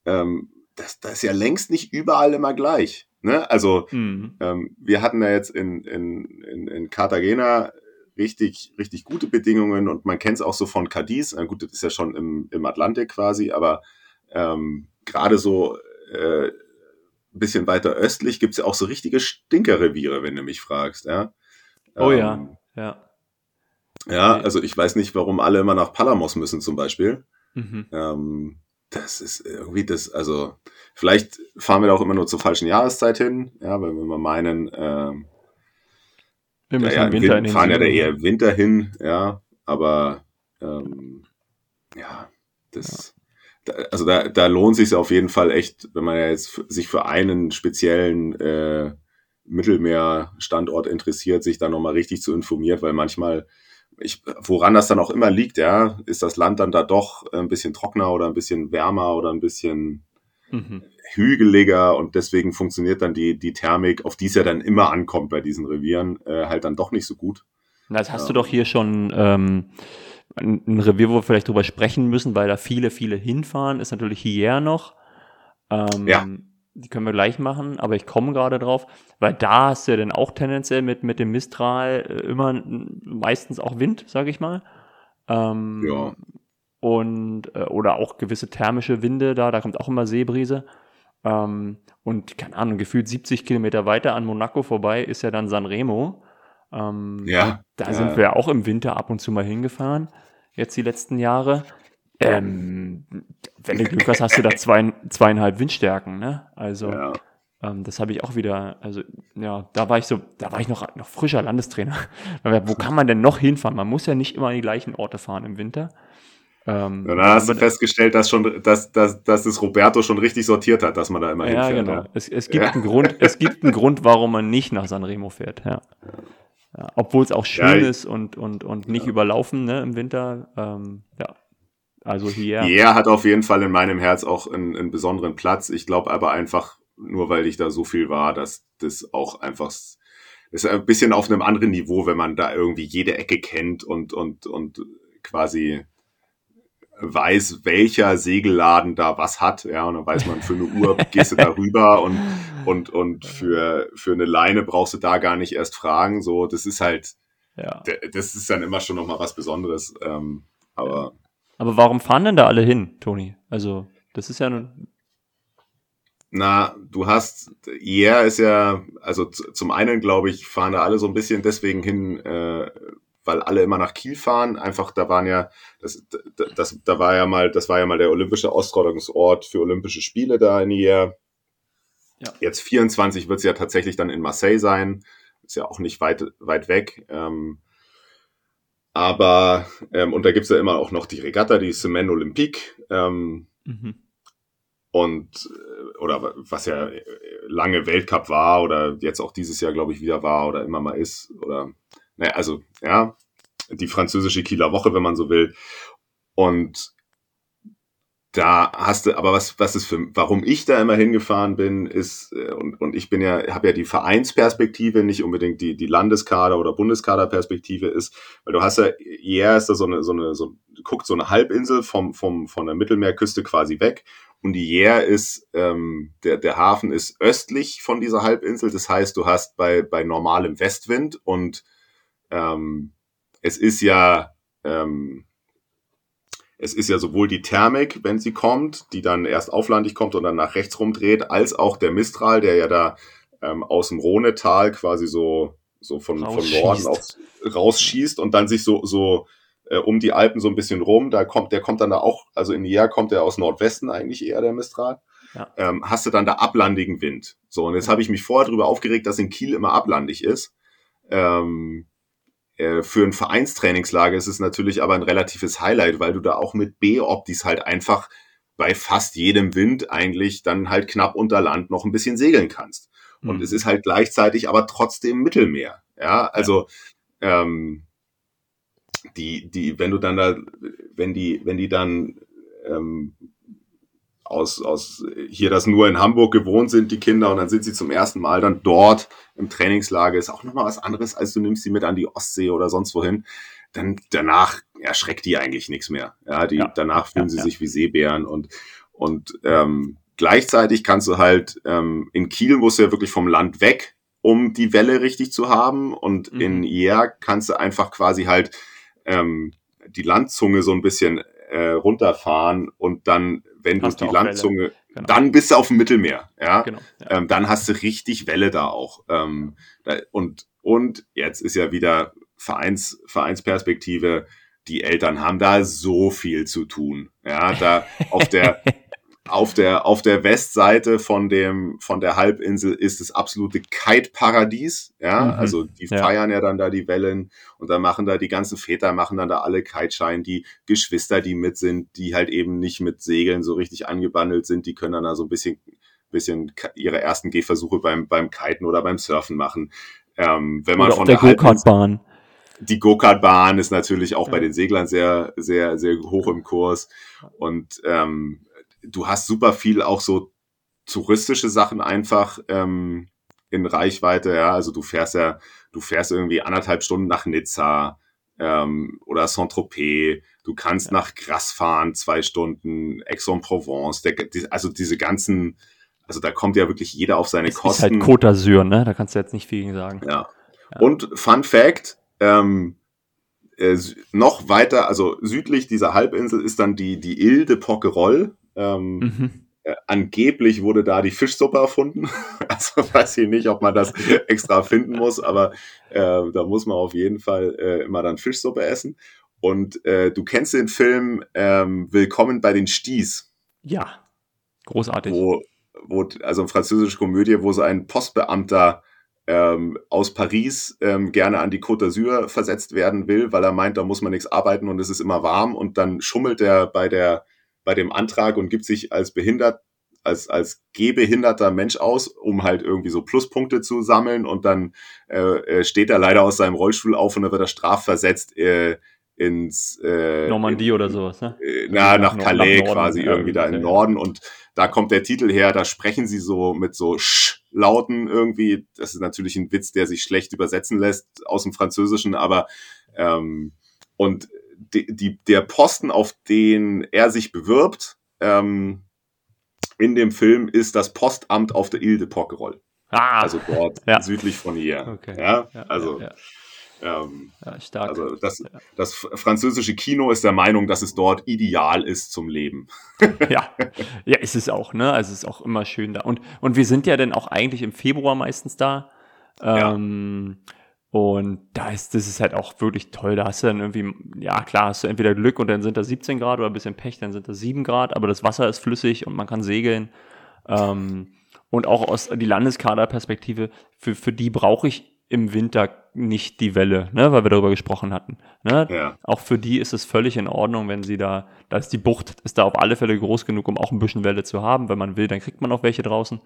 ähm, das, das ist ja längst nicht überall immer gleich. Ne? Also Mhm. ähm, wir hatten ja jetzt in, in, in, in Cartagena richtig, richtig gute Bedingungen und man kennt es auch so von Cadiz. Na gut, das ist ja schon im, im Atlantik quasi, aber ähm, gerade so äh, ein bisschen weiter östlich gibt's ja auch so richtige Stinkerreviere, wenn du mich fragst. Ja? Oh Ähm, ja, ja. Ja, also ich weiß nicht, warum alle immer nach Palamos müssen zum Beispiel. Mhm. Ähm, das ist irgendwie das, also vielleicht fahren wir da auch immer nur zur falschen Jahreszeit hin, ja, weil wir mal meinen, ähm, Wir ja, müssen ja, im Winter Winter in den fahren ja da eher im Winter hin, ja, aber ähm, ja, das, da, also da, da lohnt sich auf jeden Fall echt, wenn man ja jetzt sich für einen speziellen äh, Mittelmeerstandort interessiert, sich da nochmal richtig zu informieren, weil manchmal, ich, woran das dann auch immer liegt, ja, ist das Land dann da doch ein bisschen trockener oder ein bisschen wärmer oder ein bisschen Mhm. hügeliger und deswegen funktioniert dann die, die Thermik, auf die es ja dann immer ankommt bei diesen Revieren, äh, halt dann doch nicht so gut. Na, Jetzt hast du doch hier schon ähm, ein, ein Revier, wo wir vielleicht drüber sprechen müssen, weil da viele, viele hinfahren, ist natürlich hier noch. Ähm, Ja. Die können wir gleich machen, aber ich komme gerade drauf, weil da hast du ja dann auch tendenziell mit, mit dem Mistral äh, immer meistens auch Wind, sage ich mal. Ähm, Ja. Und, äh, oder auch gewisse thermische Winde da, da kommt auch immer Seebrise. Ähm, und keine Ahnung, gefühlt 70 Kilometer weiter an Monaco vorbei ist ja dann Sanremo. Ähm, Ja. da ja. sind wir ja auch im Winter ab und zu mal hingefahren, jetzt die letzten Jahre. Ähm, wenn du Glück hast, hast du da zwei, zweieinhalb Windstärken, ne? Also, Ja. ähm, das habe ich auch wieder, also, ja, da war ich so, da war ich noch, noch frischer Landestrainer. Wo kann man denn noch hinfahren? Man muss ja nicht immer an die gleichen Orte fahren im Winter. Ähm, Und dann hast du festgestellt, dass schon, dass, dass, dass es Roberto schon richtig sortiert hat, dass man da immer ja, hinfährt. genau. Ja. Es, es, gibt Ja. einen Grund, es gibt einen Grund, warum man nicht nach Sanremo fährt. Ja. Ja, Obwohl es auch schön Ja, ich- ist und, und, und nicht überlaufen ne, im Winter. Ähm, ja. Also hier. Er hat auf jeden Fall in meinem Herz auch einen, einen besonderen Platz. Ich glaube aber einfach, nur weil ich da so viel war, dass das auch einfach ist ein bisschen auf einem anderen Niveau, wenn man da irgendwie jede Ecke kennt und, und, und quasi weiß, welcher Segelladen da was hat, ja, und dann weiß man, für eine Uhr gehst du da rüber und, und, und für, für eine Leine brauchst du da gar nicht erst fragen, so, das ist halt, Ja. das ist dann immer schon nochmal was Besonderes, ähm, aber Aber warum fahren denn da alle hin, Toni? Also, das ist ja nun. Na, du hast, yeah ist ja, also zum einen glaube ich, fahren da alle so ein bisschen deswegen hin, äh, weil alle immer nach Kiel fahren. Einfach, da waren ja, das, das, das, da war ja mal, das war ja mal der olympische Austragungsort für Olympische Spiele da in Hier. Ja. Jetzt 24 wird es ja tatsächlich dann in Marseille sein. Ist ja auch nicht weit, weit weg. Ähm, aber, ähm, und da gibt's ja immer auch noch die Regatta, die Semaine Olympique. Ähm, Mhm. und äh, oder was ja äh, lange Weltcup war oder jetzt auch dieses Jahr glaube ich wieder war oder immer mal ist oder naja, also ja die französische Kieler Woche wenn man so will und da hast du aber was was ist für warum ich da immer hingefahren bin ist äh, und und ich bin ja habe ja die Vereinsperspektive nicht unbedingt die die Landeskader oder Bundeskaderperspektive ist weil du hast ja eher ist da so eine so eine so guckt so eine Halbinsel vom vom von der Mittelmeerküste quasi weg und die Jär ist, ähm, der, der Hafen ist östlich von dieser Halbinsel. Das heißt, du hast bei, bei normalem Westwind und ähm, es ist ja, ähm, es ist ja sowohl die Thermik, wenn sie kommt, die dann erst auflandig kommt und dann nach rechts rumdreht, als auch der Mistral, der ja da ähm, aus dem Rhonetal quasi so, so von, von. Norden aus rausschießt und dann sich so, so äh, um die Alpen so ein bisschen rum. Da kommt, der kommt dann da auch, also in Jär kommt der aus Nordwesten eigentlich eher, der Mistral. Ja. Ähm, hast du dann da ablandigen Wind. So, und jetzt habe ich mich vorher darüber aufgeregt, dass in Kiel immer ablandig ist. Ähm, äh, für ein Vereinstrainingslager ist es natürlich aber ein relatives Highlight, weil du da auch mit B-Optis halt einfach bei fast jedem Wind eigentlich dann halt knapp unter Land noch ein bisschen segeln kannst. Und Mhm. es ist halt gleichzeitig aber trotzdem Mittelmeer. Ja, also ähm, die, die, wenn du dann da, wenn die, wenn die dann ähm, aus, aus hier das nur in Hamburg gewohnt sind, die Kinder, und dann sind sie zum ersten Mal dann dort im Trainingslager, ist auch nochmal was anderes, als du nimmst sie mit an die Ostsee oder sonst wohin. Dann danach erschreckt die eigentlich nichts mehr. Ja, die Ja. danach fühlen Ja, sie ja. sich wie Seebären und und ähm, gleichzeitig kannst du halt ähm, in Kiel musst du ja wirklich vom Land weg, um die Welle richtig zu haben und Mhm. in Ier kannst du einfach quasi halt ähm, die Landzunge so ein bisschen äh, runterfahren und dann, wenn Hast du die Landzunge, Genau. dann bist du auf dem Mittelmeer, ja. Genau. Ja. Ähm, dann hast du richtig Welle da auch. Ähm, da, und, und jetzt ist ja wieder Vereins, Vereinsperspektive. Die Eltern haben da so viel zu tun. Ja, da auf der, auf der, auf der Westseite von dem, von der Halbinsel ist das absolute Kite-Paradies. Ja, Mhm. also die Ja. feiern ja dann da die Wellen und dann machen da die ganzen Väter machen dann da alle Kiteschein, die Geschwister, die mit sind, die halt eben nicht mit Segeln so richtig angebandelt sind, die können dann da so ein bisschen, bisschen ihre ersten Gehversuche beim, beim Kiten oder beim Surfen machen. Ähm, wenn man Oder von der Halbinsel- Go-Kart-Bahn. die Go-Kart-Bahn ist natürlich auch Ja. bei den Seglern sehr, sehr, sehr hoch im Kurs. Und ähm, du hast super viel auch so touristische Sachen einfach ähm, in Reichweite. Ja, also du fährst ja, du fährst irgendwie anderthalb Stunden nach Nizza ähm, oder Saint-Tropez. Du kannst ja. nach Grasse fahren, zwei Stunden, Aix-en-Provence. Die, also diese ganzen, also da kommt ja wirklich jeder auf seine es Kosten. Ist halt Côte d'Azur, ne? Da kannst du jetzt nicht viel sagen. Ja. ja. Und Fun Fact, ähm, äh, noch weiter, also südlich dieser Halbinsel ist dann die, die Ile de Poquerolles. Ähm, mhm. äh, angeblich wurde da die Fischsuppe erfunden. also weiß ich nicht, ob man das extra finden muss, aber äh, da muss man auf jeden Fall äh, immer dann Fischsuppe essen. Und äh, du kennst den Film ähm, Willkommen bei den Sties. Ja, großartig. Wo, wo, also eine französische Komödie, wo so ein Postbeamter ähm, aus Paris ähm, gerne an die Côte d'Azur versetzt werden will, weil er meint, da muss man nichts arbeiten und es ist immer warm und dann schummelt er bei der bei dem Antrag und gibt sich als behindert als als gehbehinderter Mensch aus, um halt irgendwie so Pluspunkte zu sammeln und dann äh, äh steht er leider aus seinem Rollstuhl auf und dann wird er strafversetzt äh, ins äh, Normandie in, oder sowas, ne? Äh, na, nach, nach Calais nach quasi irgendwie da im Norden und da kommt der Titel her, da sprechen sie so mit so Sch-Lauten irgendwie. Das ist natürlich ein Witz, der sich schlecht übersetzen lässt aus dem Französischen, aber ähm, und die, die, der Posten, auf den er sich bewirbt, ähm, in dem Film ist das Postamt auf der Ile de Porquerolles. Ah, also dort ja. südlich von hier. Okay. Ja, also ja, ähm, stark. Also das, das französische Kino ist der Meinung, dass es dort ideal ist zum Leben. ja, ja, ist es auch, ne? Also es ist auch immer schön da. Und, und wir sind ja dann auch eigentlich im Februar meistens da. Ähm, ja. Und da ist, das ist halt auch wirklich toll. Da hast du dann irgendwie, ja klar, hast du entweder Glück und dann sind da 17 Grad oder ein bisschen Pech, dann sind da 7 Grad, aber das Wasser ist flüssig und man kann segeln. Ähm, und auch aus die Landeskaderperspektive, für, für die brauche ich im Winter nicht die Welle, ne, weil wir darüber gesprochen hatten. Ne? Ja. Auch für die ist es völlig in Ordnung, wenn sie da, da ist die Bucht, ist da auf alle Fälle groß genug, um auch ein bisschen Welle zu haben. Wenn man will, dann kriegt man auch welche draußen.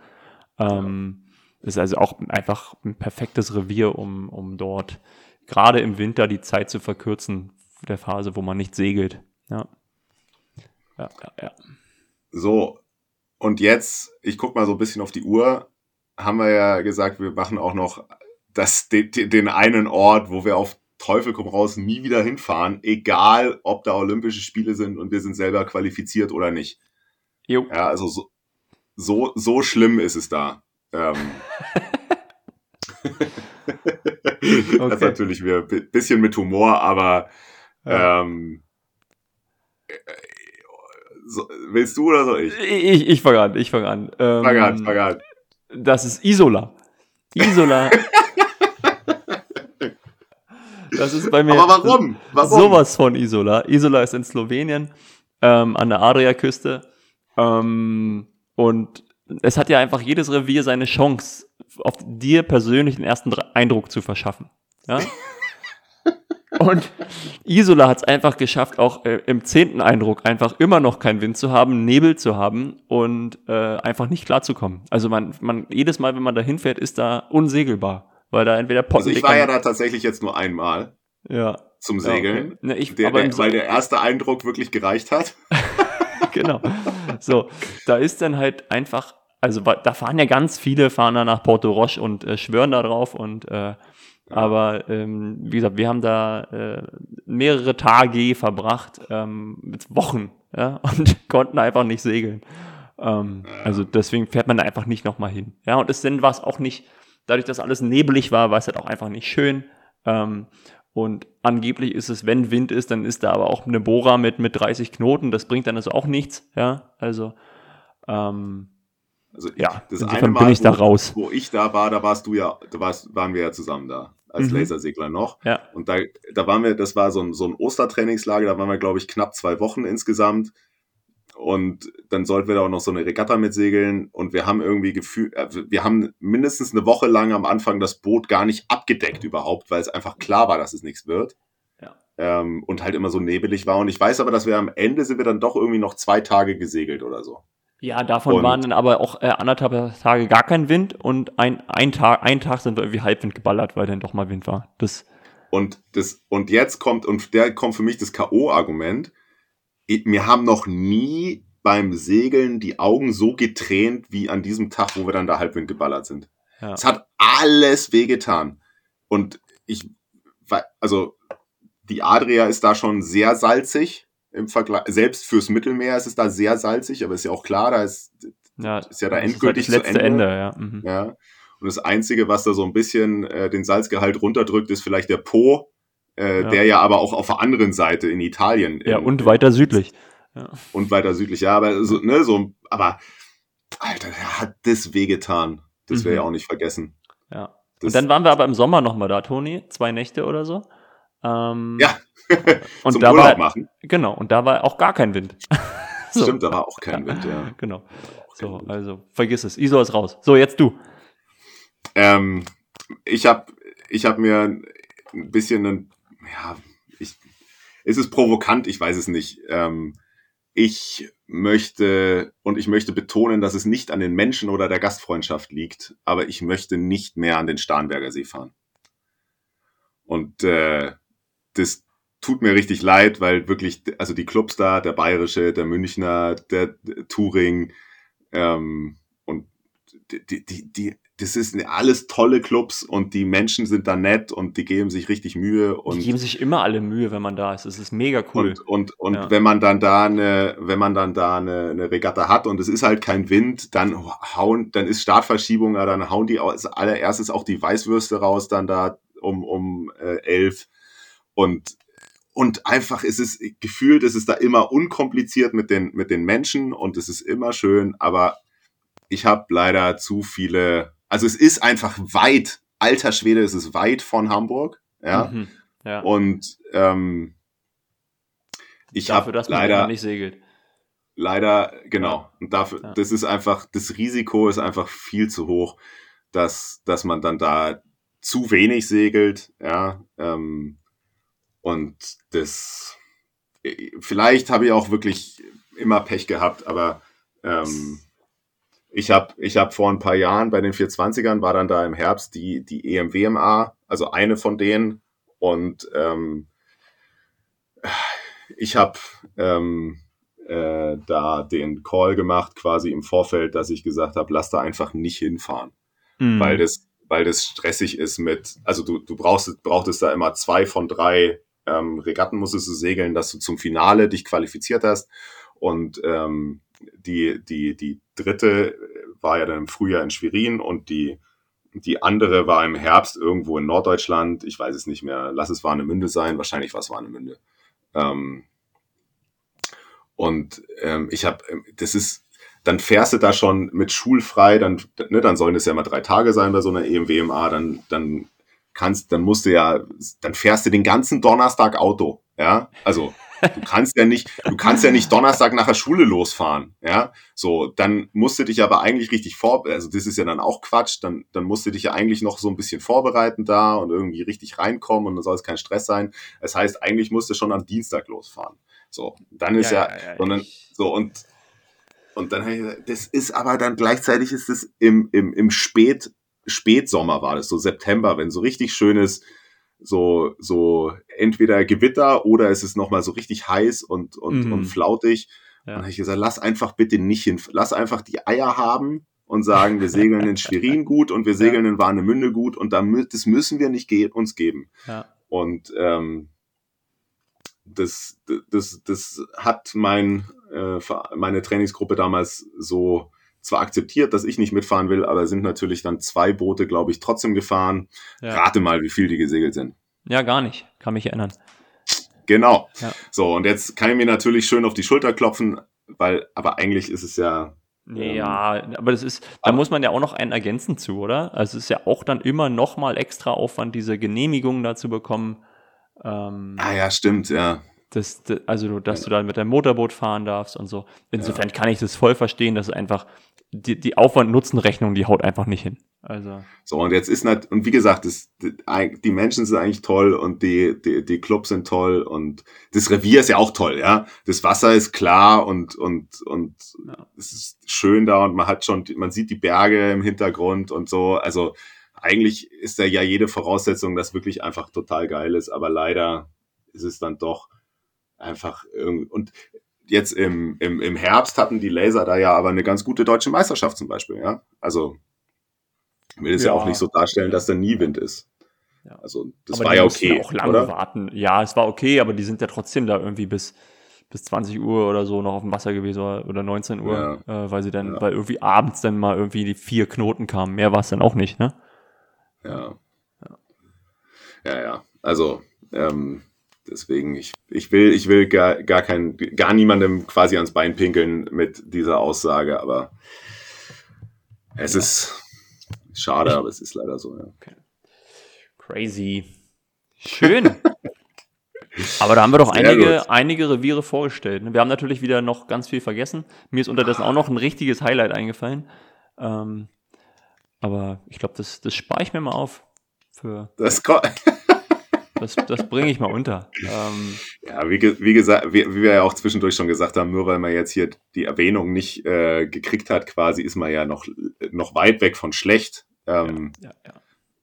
Ähm, ist also auch einfach ein perfektes Revier, um, um dort gerade im Winter die Zeit zu verkürzen, der Phase, wo man nicht segelt. Ja. Ja, ja, ja. So, und jetzt, ich gucke mal so ein bisschen auf die Uhr, haben wir ja gesagt, wir machen auch noch das, den, den einen Ort, wo wir auf Teufel komm raus nie wieder hinfahren, egal ob da Olympische Spiele sind und wir sind selber qualifiziert oder nicht. Jo. Ja, also so, so, so schlimm ist es da. Ähm. okay. Das ist natürlich wieder ein bisschen mit Humor, aber ja. ähm, so, willst du oder soll ich? Ich, ich fange an, ich fange an. Ähm, fang an, fang an. Das ist Isola. Isola Das ist bei mir. Aber warum? warum? Sowas von Isola. Isola ist in Slowenien ähm, an der Adriaküste. Ähm, und es hat ja einfach jedes Revier seine Chance, auf dir persönlich den ersten Eindruck zu verschaffen. Ja? Und Isola hat es einfach geschafft, auch äh, im zehnten Eindruck einfach immer noch keinen Wind zu haben, Nebel zu haben und äh, einfach nicht klarzukommen. Also man, man, jedes Mal, wenn man da hinfährt, ist da unsegelbar. Weil da entweder Potten Also ich war ja da tatsächlich jetzt nur einmal. Ja. Zum Segeln. Ja, okay. ne, ich, der, der, weil der erste Eindruck wirklich gereicht hat. genau. So, da ist dann halt einfach, also da fahren ja ganz viele, fahren da nach Porto Roche und äh, schwören da drauf und äh, aber ähm, wie gesagt, wir haben da äh, mehrere Tage verbracht, ähm, mit Wochen, ja, und konnten einfach nicht segeln. Ähm. Also deswegen fährt man da einfach nicht nochmal hin. Ja, und es dann war es auch nicht, dadurch, dass alles nebelig war, war es halt auch einfach nicht schön. Ähm, und angeblich ist es, wenn Wind ist, dann ist da aber auch eine Bohrer mit, mit 30 Knoten. Das bringt dann also auch nichts. Ja, also, ähm, also ja, das eine Mal, bin ich wo, da raus. Wo ich da war, da warst du ja, da warst, waren wir ja zusammen da als mhm. Lasersegler noch. Ja. Und da, da waren wir, das war so ein, so ein Ostertrainingslager, da waren wir, glaube ich, knapp zwei Wochen insgesamt. Und dann sollten wir da auch noch so eine Regatta mitsegeln. Und wir haben irgendwie gefühlt, äh, wir haben mindestens eine Woche lang am Anfang das Boot gar nicht abgedeckt überhaupt, weil es einfach klar war, dass es nichts wird. Ja. Ähm, und halt immer so nebelig war. Und ich weiß aber, dass wir am Ende sind wir dann doch irgendwie noch zwei Tage gesegelt oder so. Ja, davon und waren dann aber auch äh, anderthalb Tage gar kein Wind und ein, ein Tag, ein Tag sind wir irgendwie Halbwind geballert, weil dann doch mal Wind war. Das und das, und jetzt kommt, und der kommt für mich das K.O.-Argument wir haben noch nie beim Segeln die Augen so getränt wie an diesem Tag, wo wir dann da Halbwind geballert sind. Ja. Es hat alles wehgetan. Und ich, also die Adria ist da schon sehr salzig im Vergleich. Selbst fürs Mittelmeer ist es da sehr salzig, aber ist ja auch klar, da ist, Ja, ist ja da das endgültig halt das zu letzte Ende. Ende, ja. Mhm. ja. Und das Einzige, was da so ein bisschen äh, den Salzgehalt runterdrückt, ist vielleicht der Po, äh, Ja. der ja aber auch auf der anderen Seite in Italien Ja, in, und weiter südlich. und weiter südlich. Ja, aber so, ne, so, aber Alter, der hat das wehgetan. Das wäre Mhm. ja auch nicht vergessen. Ja. Das, Und dann waren wir aber im Sommer nochmal da, Toni, zwei Nächte oder so. Ähm, Ja. und zum da Urlaub war, machen. genau, und da war auch gar kein Wind. So. Stimmt, da war auch kein Wind, ja. Genau. So, Wind. also vergiss es. ISO ist raus. So, jetzt du. Ähm, ich habe ich hab mir ein bisschen, ein, ja, ich, ist es provokant, ich weiß es nicht. Ähm, ich möchte und ich möchte betonen, dass es nicht an den Menschen oder der Gastfreundschaft liegt, aber ich möchte nicht mehr an den Starnberger See fahren. Und äh, das tut mir richtig leid, weil wirklich, also die Clubs da, der Bayerische, der Münchner, der, der Touring ähm, und die, die, die, die, das ist alles tolle Clubs und die Menschen sind da nett und die geben sich richtig Mühe Die und geben sich immer alle Mühe, wenn man da ist. Es ist mega cool. und, und, und Ja. wenn man dann da eine, wenn man dann da eine, eine Regatta hat und es ist halt kein Wind, dann hauen, dann ist Startverschiebung, ja, dann hauen die als allererstes auch die Weißwürste raus, dann da um, um äh, elf. Und, und einfach ist es gefühlt, ist es da immer unkompliziert mit den, mit den Menschen und es ist immer schön, aber ich habe leider zu viele, also es ist einfach weit, alter Schwede, es ist weit von Hamburg, ja. Mhm. ja. Und ähm, ich Dafür, habe dass man leider, nicht segelt. leider, genau. Und dafür, Ja. das ist einfach, das Risiko ist einfach viel zu hoch, dass, dass man dann da zu wenig segelt, ja. Ähm, und das, vielleicht habe ich auch wirklich immer Pech gehabt, aber ähm, ich habe ich hab vor ein paar Jahren bei den 420ern war dann da im Herbst die, die EMWMA, also eine von denen. Und ähm, ich habe ähm, äh, da den Call gemacht, quasi im Vorfeld, dass ich gesagt habe, lass da einfach nicht hinfahren Mhm. weil das, weil das stressig ist mit, also du, du brauchst, brauchtest da immer zwei von drei ähm, Regatten musstest du segeln, dass du zum Finale dich qualifiziert hast. Und ähm, die, die, die dritte war ja dann im Frühjahr in Schwerin und die, die andere war im Herbst irgendwo in Norddeutschland. Ich weiß es nicht mehr. Lass es Warnemünde sein. Wahrscheinlich war es Warnemünde. Ähm, und ähm, ich habe, das ist, dann fährst du da schon mit schulfrei, dann, ne, dann sollen es ja mal drei Tage sein bei so einer EMWMA, dann, dann kannst, dann musst du ja, dann fährst du den ganzen Donnerstag Auto, ja, also du kannst ja nicht, du kannst ja nicht Donnerstag nach der Schule losfahren, ja, so, dann musst du dich aber eigentlich richtig vor, also das ist ja dann auch Quatsch, dann, dann musst du dich ja eigentlich noch so ein bisschen vorbereiten da und irgendwie richtig reinkommen und dann soll es kein Stress sein, das heißt, eigentlich musst du schon am Dienstag losfahren, so, dann ist ja, sondern, ich- so, und, und dann habe ich gesagt, das ist aber dann gleichzeitig ist es im, im, im Spät, Spätsommer war das, so September, wenn so richtig schönes, so, so entweder Gewitter oder es ist nochmal so richtig heiß und, und, Mhm. und flautig. Ja. Und dann habe ich gesagt, lass einfach bitte nicht hin, lass einfach die Eier haben und sagen, wir segeln in Schwerin gut und wir segeln in Warnemünde gut und dann, das müssen wir nicht ge uns geben. Ja. Und ähm, das, das, das hat mein, äh, meine Trainingsgruppe damals so zwar akzeptiert, dass ich nicht mitfahren will, aber sind natürlich dann zwei Boote, glaube ich, trotzdem gefahren. Ja. Rate mal, wie viel die gesegelt sind. ja, gar nicht. Kann mich erinnern. Genau. Ja. So, und jetzt kann ich mir natürlich schön auf die Schulter klopfen, weil, aber eigentlich ist es ja, Ähm, Ja, aber das ist, da muss man ja auch noch einen ergänzen zu, oder? Also es ist ja auch dann immer noch mal extra Aufwand, diese Genehmigung da zu bekommen. Ähm, ah ja, stimmt, ja. das, das, also, dass du da mit deinem Motorboot fahren darfst und so. Insofern kann ich das voll verstehen, dass es einfach die, die Aufwand-Nutzen-Rechnung, die haut einfach nicht hin. Also, So, und jetzt ist nicht, und wie gesagt, das, die Menschen sind eigentlich toll und die, die, die Clubs sind toll und das Revier ist ja auch toll, ja. Das Wasser ist klar und, und, und Ja. es ist schön da und man hat schon, man sieht die Berge im Hintergrund und so. Also eigentlich ist da ja jede Voraussetzung, dass wirklich einfach total geil ist, aber leider ist es dann doch einfach irgendwie, und jetzt im, im, im Herbst hatten die Laser da ja aber eine ganz gute deutsche Meisterschaft zum Beispiel, ja. Also will es ja. Ja. auch nicht so darstellen, dass da nie Wind ist. Ja. Also das Aber war ja okay, auch lange oder? warten. Ja, es war okay, aber die sind ja trotzdem da irgendwie bis, bis 20 Uhr oder so noch auf dem Wasser gewesen oder, oder 19 Uhr, äh, weil sie dann, Ja. weil irgendwie abends dann mal irgendwie die vier Knoten kamen. Mehr war es dann auch nicht, ne? Ja. Ja, ja. Also, ähm, deswegen, ich, ich will, ich will gar, gar kein, gar niemandem quasi ans Bein pinkeln mit dieser Aussage, aber es ist schade, aber es ist leider so, ja. Crazy. Schön. Aber da haben wir doch Sehr einige, gut. einige Reviere vorgestellt. ne? Wir haben natürlich wieder noch ganz viel vergessen. Mir ist unterdessen auch noch ein richtiges Highlight eingefallen. Ähm, aber ich glaube, das, das spare ich mir mal auf. Für, Das, ko- das das bringe ich mal unter. Ähm, ja, wie, wie gesagt, wie, wie wir ja auch zwischendurch schon gesagt haben, nur weil man jetzt hier die Erwähnung nicht äh, gekriegt hat, quasi ist man ja noch, noch weit weg von schlecht. Ähm, ja, ja.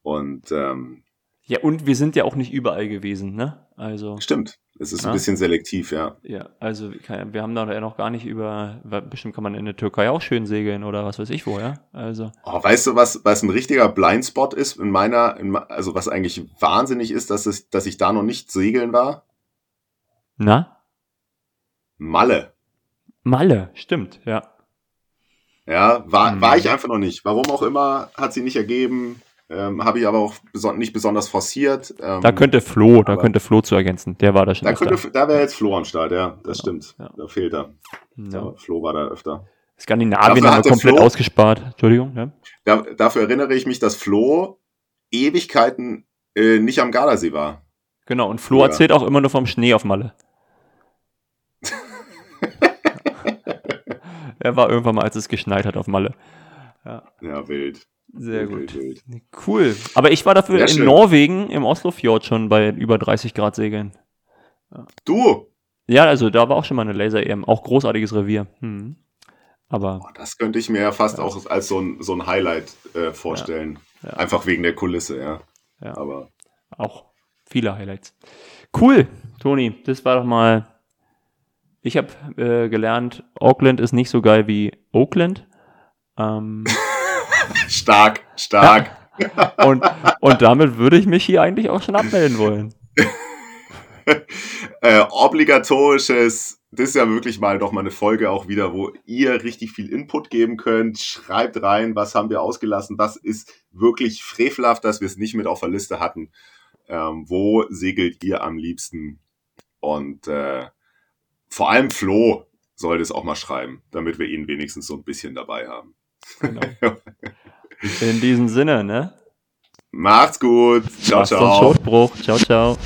Und ähm, ja, und wir sind ja auch nicht überall gewesen, ne? Also, stimmt, es ist Ja. ein bisschen selektiv, ja. ja, also wir haben da ja noch gar nicht über, bestimmt kann man in der Türkei auch schön segeln oder was weiß ich wo, ja? Also, Oh, weißt du, was, was ein richtiger Blindspot ist in meiner, in, also was eigentlich wahnsinnig ist, dass, es, dass ich da noch nicht segeln war? na? Malle. Malle, stimmt, ja. Ja, war, Mhm. war ich einfach noch nicht. Warum auch immer, hat sie nicht ergeben. Ähm, Habe ich aber auch beson nicht besonders forciert. Ähm, Da könnte Flo, da könnte Flo zu ergänzen. Der war da schon da, öfter. könnte, da wäre jetzt Flo am Start, ja, das stimmt. ja. Da fehlt er. Ja. Flo war da öfter. Skandinavien haben wir komplett Flo- ausgespart. Entschuldigung, ja. Da, dafür erinnere ich mich, dass Flo Ewigkeiten äh, nicht am Gardasee war. Genau, und Flo Ja. erzählt auch immer nur vom Schnee auf Malle. er war irgendwann mal, als es geschneit hat auf Malle. Ja, wild. Sehr gut. Cool. Aber ich war dafür Sehr in schön. Norwegen im Oslofjord schon bei über 30 Grad segeln. Du, Ja, also da war auch schon mal eine Laser-EM. Auch großartiges Revier. Hm. Aber Boah, Das könnte ich mir ja fast auch als so ein, so ein Highlight äh, vorstellen. Ja. Einfach wegen der Kulisse, ja. Ja. Aber auch viele Highlights. Cool, Toni, das war doch mal. Ich habe äh, gelernt, Auckland ist nicht so geil wie Oakland. Ähm, stark, stark. und, und damit würde ich mich hier eigentlich auch schon abmelden wollen. Äh, obligatorisches, das ist ja wirklich mal doch mal eine Folge auch wieder, wo ihr richtig viel Input geben könnt. Schreibt rein, was haben wir ausgelassen, was ist wirklich frevelhaft, dass wir es nicht mit auf der Liste hatten. Ähm, wo segelt ihr am liebsten? Und äh, vor allem Flo sollte es auch mal schreiben, damit wir ihn wenigstens so ein bisschen dabei haben. Genau. In diesem Sinne, ne? Macht's gut. Ciao, uns ciao. Ciao, ciao.